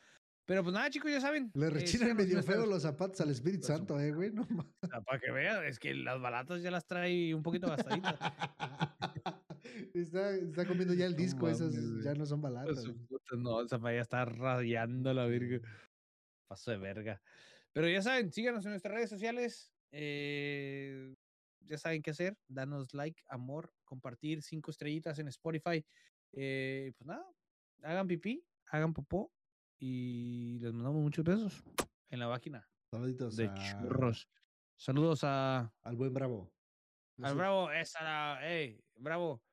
Pero pues nada, chicos, ya saben. Le eh, rechinan medio feo los zapatos al Espíritu Santo, eh, güey. No mames. Para que vean, es que las balatas ya las trae un poquito gastaditas. está, está comiendo ya el No disco, esas mames, güey. ya no son balatas. puta, No, esa para ya está rayando la verga. Paso de verga. Pero ya saben, síganos en nuestras redes sociales. Eh, ya saben qué hacer. Danos like, amor, compartir cinco estrellitas en Spotify. eh, pues nada, hagan pipí, hagan popó y les mandamos muchos besos en la máquina Saluditos de a- churros. Saludos a, al buen Bravo. Al Bravo. Esa, la- ey, Bravo.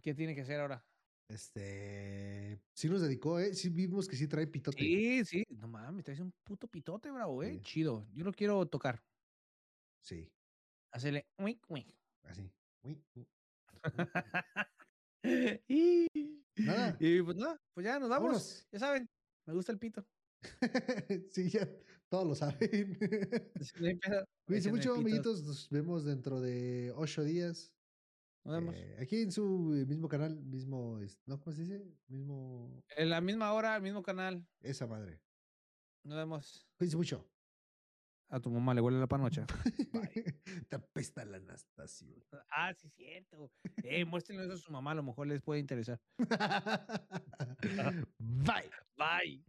¿Qué tiene que hacer ahora? Este. Sí nos dedicó, ¿eh? Sí vimos que sí trae pitote. Sí, sí. No mames, traes un puto pitote, bravo, eh. Sí. Chido. Yo lo quiero tocar. Sí, Hacerle uic, uic. así. Uy, uy. y, Nada. y pues nada, pues ya nos vamos. Vámonos. Ya saben, me gusta el pito. sí, ya todos lo saben. Cuídense mucho, amiguitos. Nos vemos dentro de ocho días. Nos vemos. Eh, aquí en su eh, mismo canal, mismo. ¿No? ¿Cómo se dice? Mismo. En la misma hora, el mismo canal. Esa madre. Nos vemos. Cuídense mucho. A tu mamá le huele la panocha. Te apesta la Anastasio. ah, sí, cierto. Eh, muéstrenle eso a su mamá, a lo mejor les puede interesar. Bye. Bye.